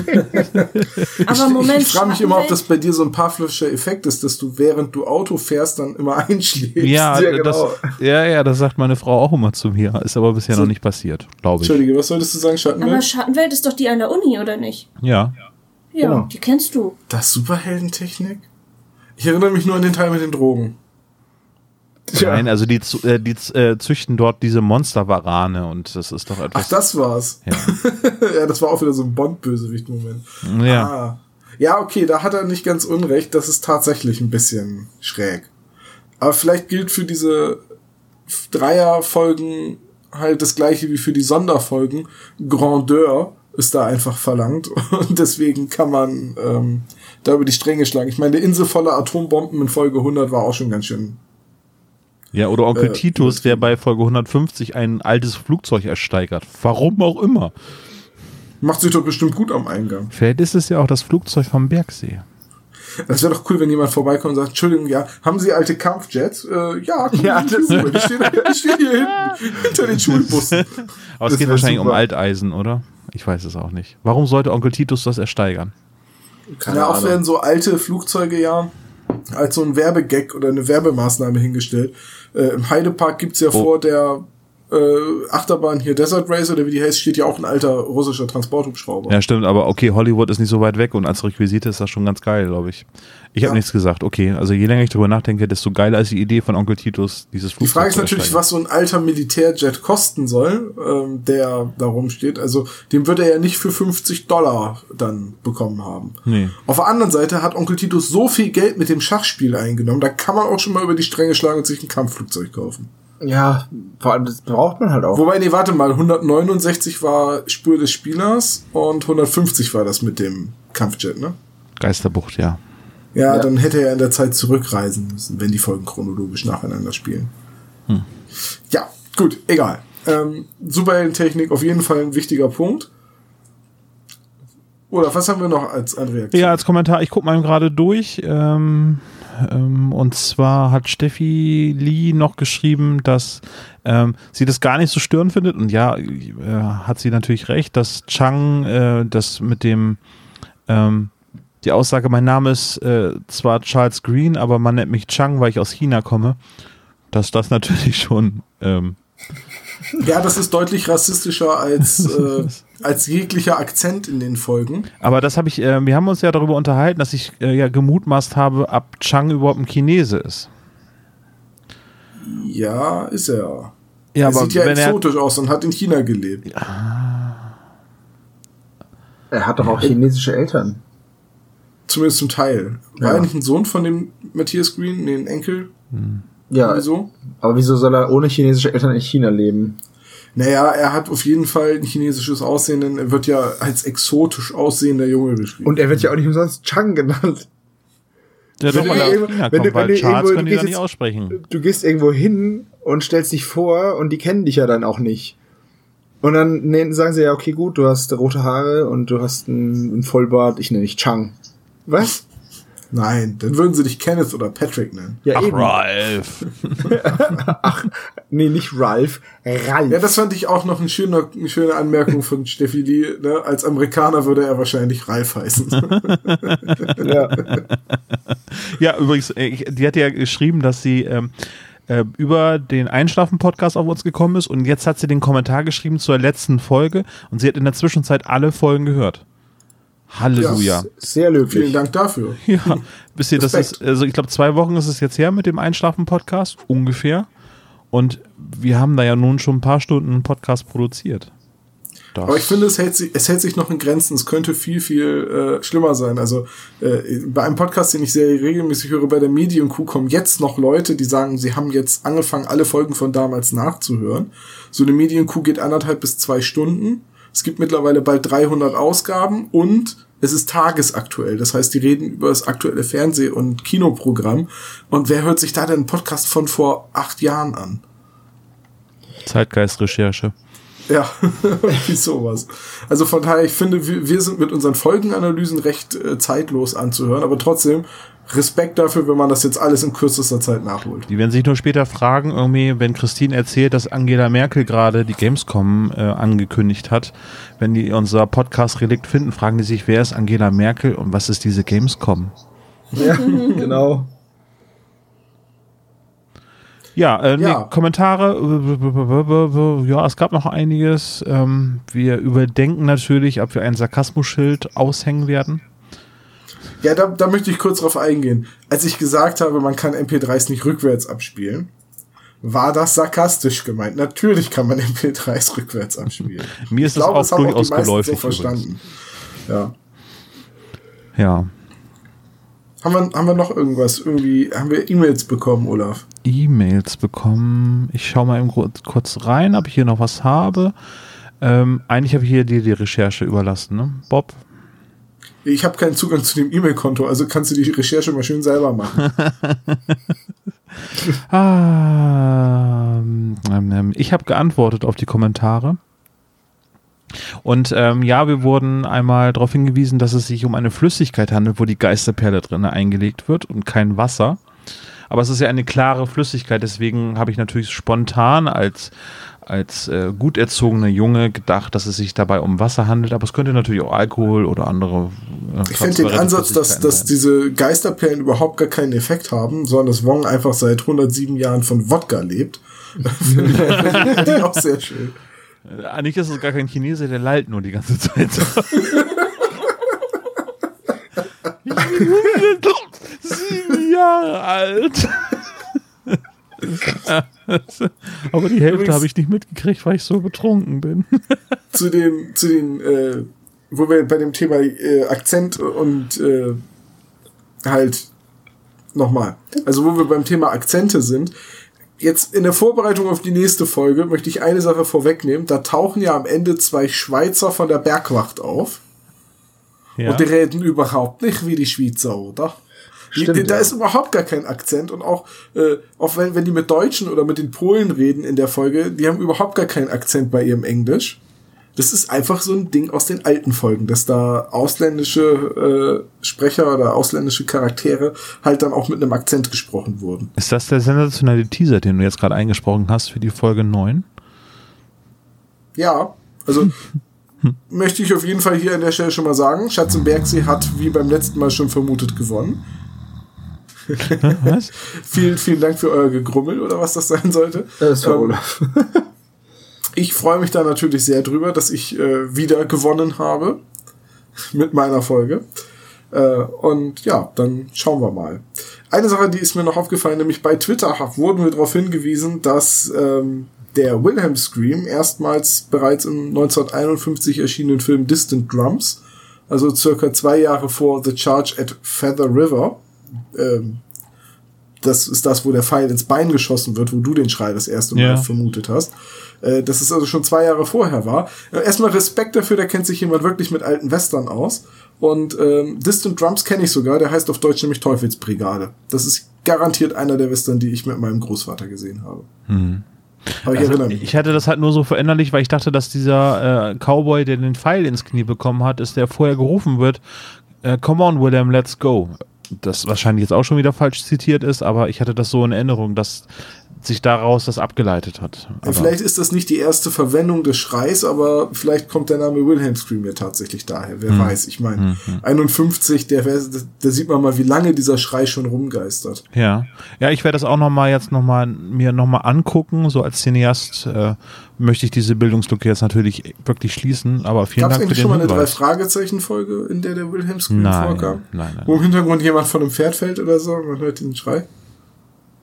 Aber Moment, Ich frage mich immer, ob das bei dir so ein Pavlovscher Effekt ist, dass du während du Auto fährst dann immer (laughs) einschläfst. ja, Ja, genau. das, ja, ja, das sagt meine Frau auch immer zu mir. Ist aber bisher noch nicht passiert, glaube ich. Entschuldige, was solltest du sagen, Aber Schattenwelt? Schattenwelt ist doch die an der Uni, oder nicht? Ja. Ja, Genau. die kennst du. Das Superheldentechnik? Ich erinnere mich nur an den Teil mit den Drogen. Nein, also die, äh, die äh, züchten dort diese Monsterwarane und das ist doch Ach, etwas. das war's. Ja. (laughs) ja, das war auch wieder so ein Bond-Bösewicht-Moment. ja. Ah. Ja, okay, da hat er nicht ganz unrecht. Das ist tatsächlich ein bisschen schräg. Aber vielleicht gilt für diese Dreierfolgen halt das gleiche wie für die Sonderfolgen. Grandeur ist da einfach verlangt. (laughs) Und deswegen kann man ähm, da über die Stränge schlagen. Ich meine, eine Insel voller Atombomben in Folge 100 war auch schon ganz schön. Ja, oder Onkel Äh, Titus, der bei Folge 150 ein altes Flugzeug ersteigert. Warum auch immer. Macht sich doch bestimmt gut am Eingang. Vielleicht ist es ja auch das Flugzeug vom Bergsee. Das wäre doch cool, wenn jemand vorbeikommt und sagt, Entschuldigung, ja, haben Sie alte Kampfjets? Äh, ja, kommen Ja, das- stehen, die stehen hier hinten, hinter den (laughs) Schulbussen. Aber es Das geht wahrscheinlich um super. Alteisen, oder? Ich weiß es auch nicht. Warum sollte Onkel Titus das ersteigern? Keine ja, auch Ahnung. werden so alte Flugzeuge ja als so ein Werbegag oder eine Werbemaßnahme hingestellt. Äh, Im Heidepark gibt's ja vor der äh, Achterbahn hier Desert Race oder wie die heißt, steht ja auch ein alter russischer Transporthubschrauber. Ja, stimmt, aber okay, Hollywood ist nicht so weit weg und als Requisite ist das schon ganz geil, glaube ich. Ich habe Ja. nichts gesagt. Okay, also je länger ich drüber nachdenke, desto geiler ist die Idee von Onkel Titus, dieses Flugzeug Die Frage ist natürlich, was so ein alter Militärjet kosten soll, ähm, der da rumsteht. Also den wird er ja nicht für 50 Dollar dann bekommen haben. Nee. Auf der anderen Seite hat Onkel Titus so viel Geld mit dem Schachspiel eingenommen, da kann man auch schon mal über die Stränge schlagen und sich ein Kampfflugzeug kaufen. Ja, vor allem, das braucht man halt auch. Wobei, nee, warte mal, 169 war Spur des Spielers und 150 war das mit dem Kampfjet, ne? Geisterbucht, ja. Ja, Ja. dann hätte er in der Zeit zurückreisen müssen, wenn die Folgen chronologisch nacheinander spielen. Ja, gut, egal. Ähm, Superheldentechnik auf jeden Fall ein wichtiger Punkt. Oder was haben wir noch als an Reaktion? Ja, als Kommentar, ich gucke mal gerade durch. Ähm, ähm, und zwar hat Steffi Lee noch geschrieben, dass ähm, sie das gar nicht so störend findet. Und ja, äh, hat sie natürlich recht, dass Chang äh, das mit dem ähm, die Aussage, mein Name ist äh, zwar Charles Green, aber man nennt mich Chang, weil ich aus China komme, dass das natürlich (laughs) schon ähm, (laughs) Ja, das ist deutlich rassistischer als, (laughs) äh, als jeglicher Akzent in den Folgen. Aber das habe ich, äh, wir haben uns ja darüber unterhalten, dass ich äh, ja gemutmaßt habe, ob Chang überhaupt ein Chinese ist. Ja, ist er. Ja, er sieht ja exotisch aus und hat in China gelebt. Er hat doch auch chinesische Eltern. Zumindest zum Teil. War Ja. er nicht ein Sohn von dem Matthias Green, nee, ein Enkel? Ja, Wieso? aber wieso soll er ohne chinesische Eltern in China leben? Naja, er hat auf jeden Fall ein chinesisches Aussehen, denn er wird ja als exotisch aussehender Junge beschrieben. Und er wird ja auch nicht umsonst Chang genannt. der wenn doch mal du irgendwo- China wenn kommt, du- weil wenn du Charles irgendwo- du gehst nicht aussprechen. Du gehst irgendwo hin und stellst dich vor und die kennen dich ja dann auch nicht. Und dann sagen sie ja, okay, gut, du hast rote Haare und du hast einen, einen Vollbart, ich nenne dich Chang. Was? Nein, dann würden sie dich Kenneth oder Patrick nennen. Ja, Ach, eben. Ralf. (laughs) Nee, nicht Ralph, Ralf. Ja, das fand ich auch noch eine schöne, eine schöne Anmerkung von Steffi Lee. Ne? Als Amerikaner würde er wahrscheinlich Ralf heißen. (laughs) ja. Ja, übrigens, ich, die hat ja geschrieben, dass sie ähm, äh, über den Einschlafen-Podcast auf uns gekommen ist und jetzt hat sie den Kommentar geschrieben zur letzten Folge und sie hat in der Zwischenzeit alle Folgen gehört. Halleluja. Sehr Vielen löblich. Dank dafür. Ja, bis ihr das ist, also ich glaube, zwei Wochen ist es jetzt her mit dem Einschlafen-Podcast, ungefähr. Und wir haben da ja nun schon ein paar Stunden einen Podcast produziert. Das, Aber ich finde, es hält sich, es hält sich noch in Grenzen. Es könnte viel, viel äh, schlimmer sein. Also äh, bei einem Podcast, den ich sehr regelmäßig höre, bei der Medienkuh, kommen jetzt noch Leute, die sagen, sie haben jetzt angefangen, alle Folgen von damals nachzuhören. So eine Medienkuh geht anderthalb bis zwei Stunden. Es gibt mittlerweile bald 300 Ausgaben und es ist tagesaktuell. Das heißt, die reden über das aktuelle Fernseh- und Kinoprogramm. Und wer hört sich da denn einen Podcast von vor acht Jahren an? Zeitgeist-Recherche. Ja, (laughs) wie sowas. Also von daher, ich finde, wir, wir sind mit unseren Folgenanalysen recht äh, zeitlos anzuhören, aber trotzdem Respekt dafür, wenn man das jetzt alles in kürzester Zeit nachholt. Die werden sich nur später fragen, irgendwie, wenn Christine erzählt, dass Angela Merkel gerade die Gamescom äh, angekündigt hat, wenn die unser Podcast-Relikt finden, fragen die sich, wer ist Angela Merkel und was ist diese Gamescom? Ja, (laughs) genau. Ja, äh, Ja. Nee, Kommentare. äh, Ja, es gab noch einiges. Ähm, wir überdenken natürlich, ob wir ein Sarkasmusschild aushängen werden. Ja, da, da möchte ich kurz drauf eingehen. Als ich gesagt habe, man kann MP3s nicht rückwärts abspielen, war das sarkastisch gemeint. Natürlich kann man MP3s rückwärts abspielen. (laughs) Mir ist Ich glaube, das das auch haben auch durchaus die so verstanden. Ja. Ja. Haben wir, haben wir noch irgendwas? Irgendwie, haben wir E-Mails bekommen, Olaf? E-Mails bekommen. Ich schaue mal eben kurz rein, ob ich hier noch was habe. Ähm, eigentlich habe ich hier dir die Recherche überlassen, ne? Bob? Ich habe keinen Zugang zu dem E-Mail-Konto, also kannst du die Recherche mal schön selber machen. (laughs) Ah, ähm, ähm, ich habe geantwortet auf die Kommentare. Und ähm, ja, wir wurden einmal darauf hingewiesen, dass es sich um eine Flüssigkeit handelt, wo die Geisterperle drin eingelegt wird und kein Wasser. Aber es ist ja eine klare Flüssigkeit, deswegen habe ich natürlich spontan als, als äh, gut erzogener Junge gedacht, dass es sich dabei um Wasser handelt, aber es könnte natürlich auch Alkohol oder andere. Äh, Ich finde den Ansatz, dass, dass sein. diese Geisterperlen überhaupt gar keinen Effekt haben, sondern dass Wong einfach seit 107 Jahren von Wodka lebt. (laughs) finde ich, ich auch sehr schön. Äh, Eigentlich ist es gar kein Chinese, der lallt nur die ganze Zeit. (laughs) (laughs) Sieben Jahre alt. (laughs) Aber die Hälfte habe ich nicht mitgekriegt, weil ich so betrunken bin. (laughs) zu den, zu den, äh, wo wir bei dem Thema äh, Akzent und äh, halt nochmal, also wo wir beim Thema Akzente sind, jetzt in der Vorbereitung auf die nächste Folge möchte ich eine Sache vorwegnehmen. Da tauchen ja am Ende zwei Schweizer von der Bergwacht auf. Ja. Und die reden überhaupt nicht wie die Schweizer, oder? Stimmt, die, da ja. ist überhaupt gar kein Akzent und auch, äh, auch wenn, wenn die mit Deutschen oder mit den Polen reden in der Folge, die haben überhaupt gar keinen Akzent bei ihrem Englisch. Das ist einfach so ein Ding aus den alten Folgen, dass da ausländische äh, Sprecher oder ausländische Charaktere halt dann auch mit einem Akzent gesprochen wurden. Ist das der sensationelle Teaser, den du jetzt gerade eingesprochen hast für die Folge 9? Ja, also (laughs) möchte ich auf jeden Fall hier an der Stelle schon mal sagen, Schatzenbergsee hat wie beim letzten Mal schon vermutet gewonnen. (laughs) Was? Vielen, vielen Dank für euer Gegrummel oder was das sein sollte. Das war Ähm, Olaf. (laughs) Ich freue mich da natürlich sehr drüber, dass ich äh, wieder gewonnen habe mit meiner Folge. Äh, und ja, dann schauen wir mal. Eine Sache, die ist mir noch aufgefallen, nämlich bei Twitter wurden wir darauf hingewiesen, dass ähm, der Wilhelm Scream erstmals bereits im 1951 erschienenen Film Distant Drums, also circa zwei Jahre vor The Charge at Feather River, ähm, das ist das, wo der Pfeil ins Bein geschossen wird, wo du den Schrei das erste Mal Ja. vermutet hast. Äh, dass es also schon zwei Jahre vorher war. Äh, erstmal Respekt dafür, da kennt sich jemand wirklich mit alten Western aus. Und ähm, Distant Drums kenne ich sogar, der heißt auf Deutsch nämlich Teufelsbrigade. Das ist garantiert einer der Western, die ich mit meinem Großvater gesehen habe. Aber ich Also, ich hatte das halt nur so verinnerlicht, weil ich dachte, dass dieser äh, Cowboy, der den Pfeil ins Knie bekommen hat, ist der vorher gerufen wird, äh, Come on, William, let's go. Das wahrscheinlich jetzt auch schon wieder falsch zitiert ist, aber ich hatte das so in Erinnerung, dass sich daraus das abgeleitet hat. Aber, Vielleicht ist das nicht die erste Verwendung des Schreis, aber vielleicht kommt der Name Wilhelm Scream ja tatsächlich daher. Wer weiß. Ich meine, 51, der, wär- da sieht man mal, wie lange dieser Schrei schon rumgeistert. ja. Ja, ich werde das auch nochmal jetzt nochmal mir nochmal angucken. So als Cineast äh, möchte ich diese Bildungslücke jetzt natürlich wirklich schließen, aber vielen Gab es Dank für eigentlich den schon mal eine Hinweis. Drei-Fragezeichen-Folge, in der der Wilhelm Scream Nein, vorkam? nein, nein. Wo im Hintergrund jemand von einem Pferd fällt oder so und man hört diesen Schrei?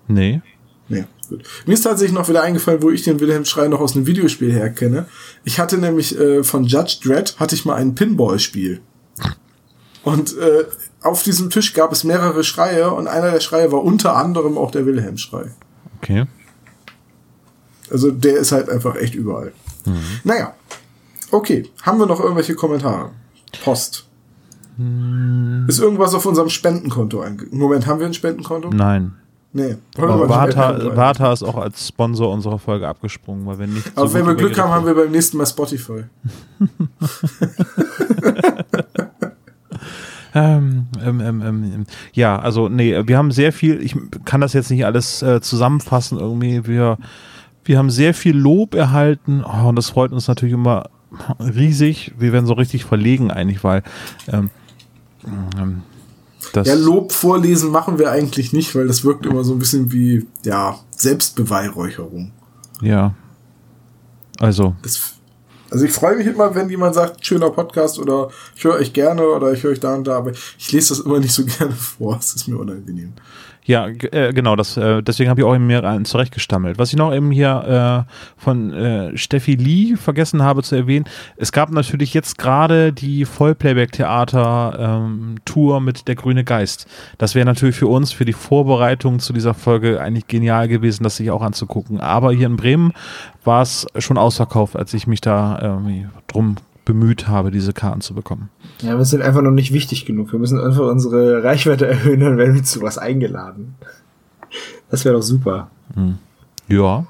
Nee. Nee, gut. Mir ist tatsächlich noch wieder eingefallen, wo ich den Wilhelm Schrei noch aus einem Videospiel her kenne. Ich hatte nämlich äh, von Judge Dredd hatte ich mal ein Pinball-Spiel. Und äh, auf diesem Tisch gab es mehrere Schreie und einer der Schreie war unter anderem auch der Wilhelm-Schrei. Okay. Also der ist halt einfach echt überall. Naja. Okay, haben wir noch irgendwelche Kommentare? Post. Ist irgendwas auf unserem Spendenkonto einge... Moment, haben wir ein Spendenkonto? Nein. Nee. ändern. Vata ist auch als Sponsor unserer Folge abgesprungen, weil wir nicht. Aber so wenn wir Glück haben, haben wir beim nächsten Mal Spotify. (laughs) Ähm, ähm, ähm, ähm, ja, also nee, wir haben sehr viel, ich kann das jetzt nicht alles äh, zusammenfassen irgendwie. Wir, wir haben sehr viel Lob erhalten oh, und das freut uns natürlich immer riesig. Wir werden so richtig verlegen eigentlich, weil ähm, ähm, das Ja, Lob vorlesen machen wir eigentlich nicht, weil das wirkt immer so ein bisschen wie, ja, Selbstbeweihräucherung. ja. Also, Das, also ich freue mich immer, wenn jemand sagt, schöner Podcast oder ich höre euch gerne oder ich höre euch da und da, aber ich lese das immer nicht so (laughs) gerne vor. Es ist mir unangenehm. Ja, äh, genau, das, äh, deswegen habe ich auch eben mir einen zurechtgestammelt. Was ich noch eben hier äh, von äh, Steffi Lee vergessen habe zu erwähnen, es gab natürlich jetzt gerade die Vollplayback-Theater-Tour mit Der grüne Geist. Das wäre natürlich für uns, für die Vorbereitung zu dieser Folge eigentlich genial gewesen, das sich auch anzugucken. Aber hier in Bremen war es schon ausverkauft, als ich mich da drum bemüht habe, diese Karten zu bekommen. Ja, wir sind einfach noch nicht wichtig genug. Wir müssen einfach unsere Reichweite erhöhen, dann werden wir zu was eingeladen. Das wäre doch super. Ja,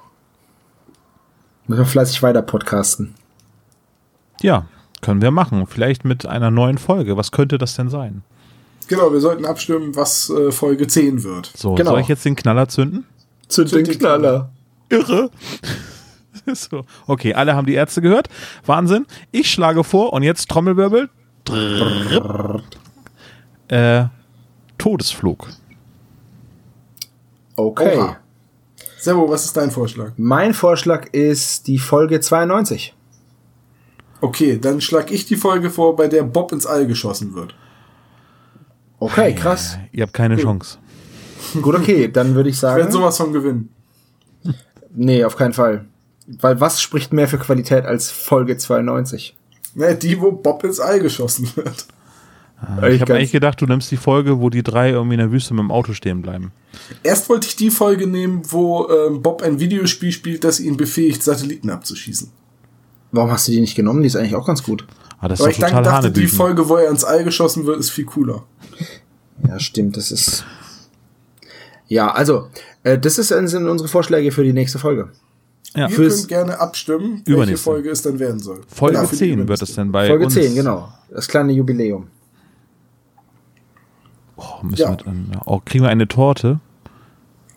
Müssen wir fleißig weiter podcasten. ja, können wir machen. Vielleicht mit einer neuen Folge. Was könnte das denn sein? Genau, wir sollten abstimmen, was äh, Folge 10 wird. So, Genau. soll ich jetzt den Knaller zünden? Zu den Knaller. Irre. (laughs) so, okay, alle haben die Ärzte gehört. Wahnsinn. Ich schlage vor und jetzt Trommelwirbel. Äh, Todesflug. Okay. Oha. Servo, was ist dein Vorschlag? Mein Vorschlag ist die Folge 92. Okay, dann schlag ich die Folge vor, bei der Bob ins All geschossen wird. Okay, krass. Ihr habt keine Chance. Gut, okay, dann würde ich Ich werde sagen. sowas von gewinnen. Nee, auf keinen Fall. Weil was spricht mehr für Qualität als Folge 92? Ne, die, wo Bob ins All geschossen wird. Ich habe eigentlich gedacht, du nimmst die Folge, wo die drei irgendwie in der Wüste mit dem Auto stehen bleiben. Erst wollte ich die Folge nehmen, wo ähm, Bob ein Videospiel spielt, das ihn befähigt, Satelliten abzuschießen. Warum hast du die nicht genommen? Die ist eigentlich auch ganz gut. Ah, das ist ich doch dann total dachte, die Hanebüchen. Folge, wo er ins All geschossen wird, ist viel cooler. Ja, stimmt, das ist. Ja, also, äh, das ist, sind unsere Vorschläge für die nächste Folge. Ja. Ihr Fürs- könnt gerne abstimmen, welche. Folge es dann werden soll. Folge Ja, für die 10 wird es denn bei Folge uns. 10, genau. Das kleine Jubiläum. Oh, müssen Ja. wir dann, oh, kriegen wir eine Torte?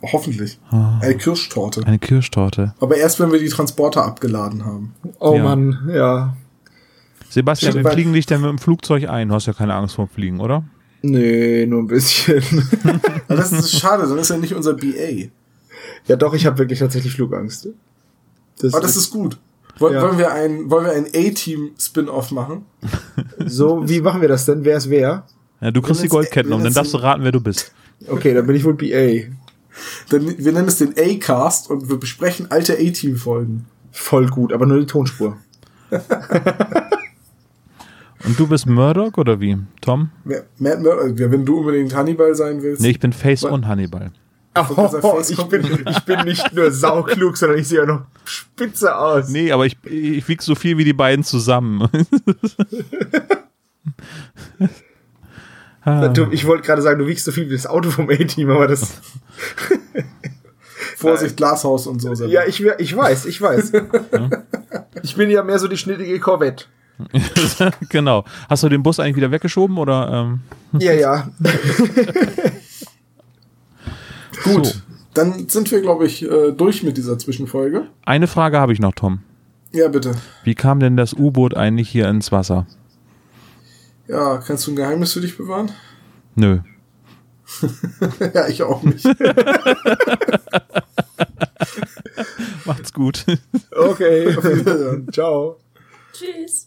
Hoffentlich. Ah. Eine Kirschtorte. Eine Kirschtorte. Aber erst, wenn wir die Transporter abgeladen haben. Oh Ja. Mann, ja. Sebastian, Stimmt, wir fliegen dich dann mit dem Flugzeug ein. Du hast ja keine Angst vor dem Fliegen, oder? Nee, nur ein bisschen. (laughs) Das ist schade, dann ist er nicht unser BA. ja, doch, ich habe wirklich tatsächlich Flugangst. Das, Aber das ist gut. Woll, Ja. Wollen wir ein, wollen wir ein A-Team-Spin-Off machen? so, wie machen wir das denn? Wer ist wer? Ja, du kriegst die Goldketten um, dann darfst du raten, wer du bist. Okay, dann bin ich wohl BA. Dann, wir nennen es den A-Cast und wir besprechen alte A-Team-Folgen. Voll gut, aber nur die Tonspur. (laughs) Und du bist Murdoch oder wie? Tom? Matt Murdock, ja, wenn du unbedingt Hannibal sein willst. Nee, ich bin Face Was? und Hannibal. Face ich, bin, nicht. ich bin nicht nur sauklug, sondern ich sehe auch noch spitze aus. Nee, aber ich, ich wieg so viel wie die beiden zusammen. Ah. Du, ich wollte gerade sagen, du wiegst so viel wie das Auto vom A-Team, aber das. (laughs) Vorsicht, Glashaus und so. Ja, ich, ich weiß, ich weiß. (laughs) Ich bin ja mehr so die schnittige Corvette. (laughs) genau. Hast du den Bus eigentlich wieder weggeschoben oder? Ähm? Ja, ja. Gut, So. dann sind wir, glaube ich, äh, durch mit dieser Zwischenfolge. Eine Frage habe ich noch, Tom. Ja, bitte. Wie kam denn das U-Boot eigentlich hier ins Wasser? Ja, kannst du ein Geheimnis für dich bewahren? Nö. (laughs) ja, ich auch nicht. (laughs) Macht's gut. Okay. Ciao. Tschüss.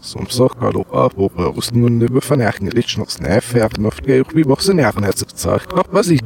Som sagt, hallo, aber Rüstungen über Vernerken, Litschnochs Nerv, auf der Wie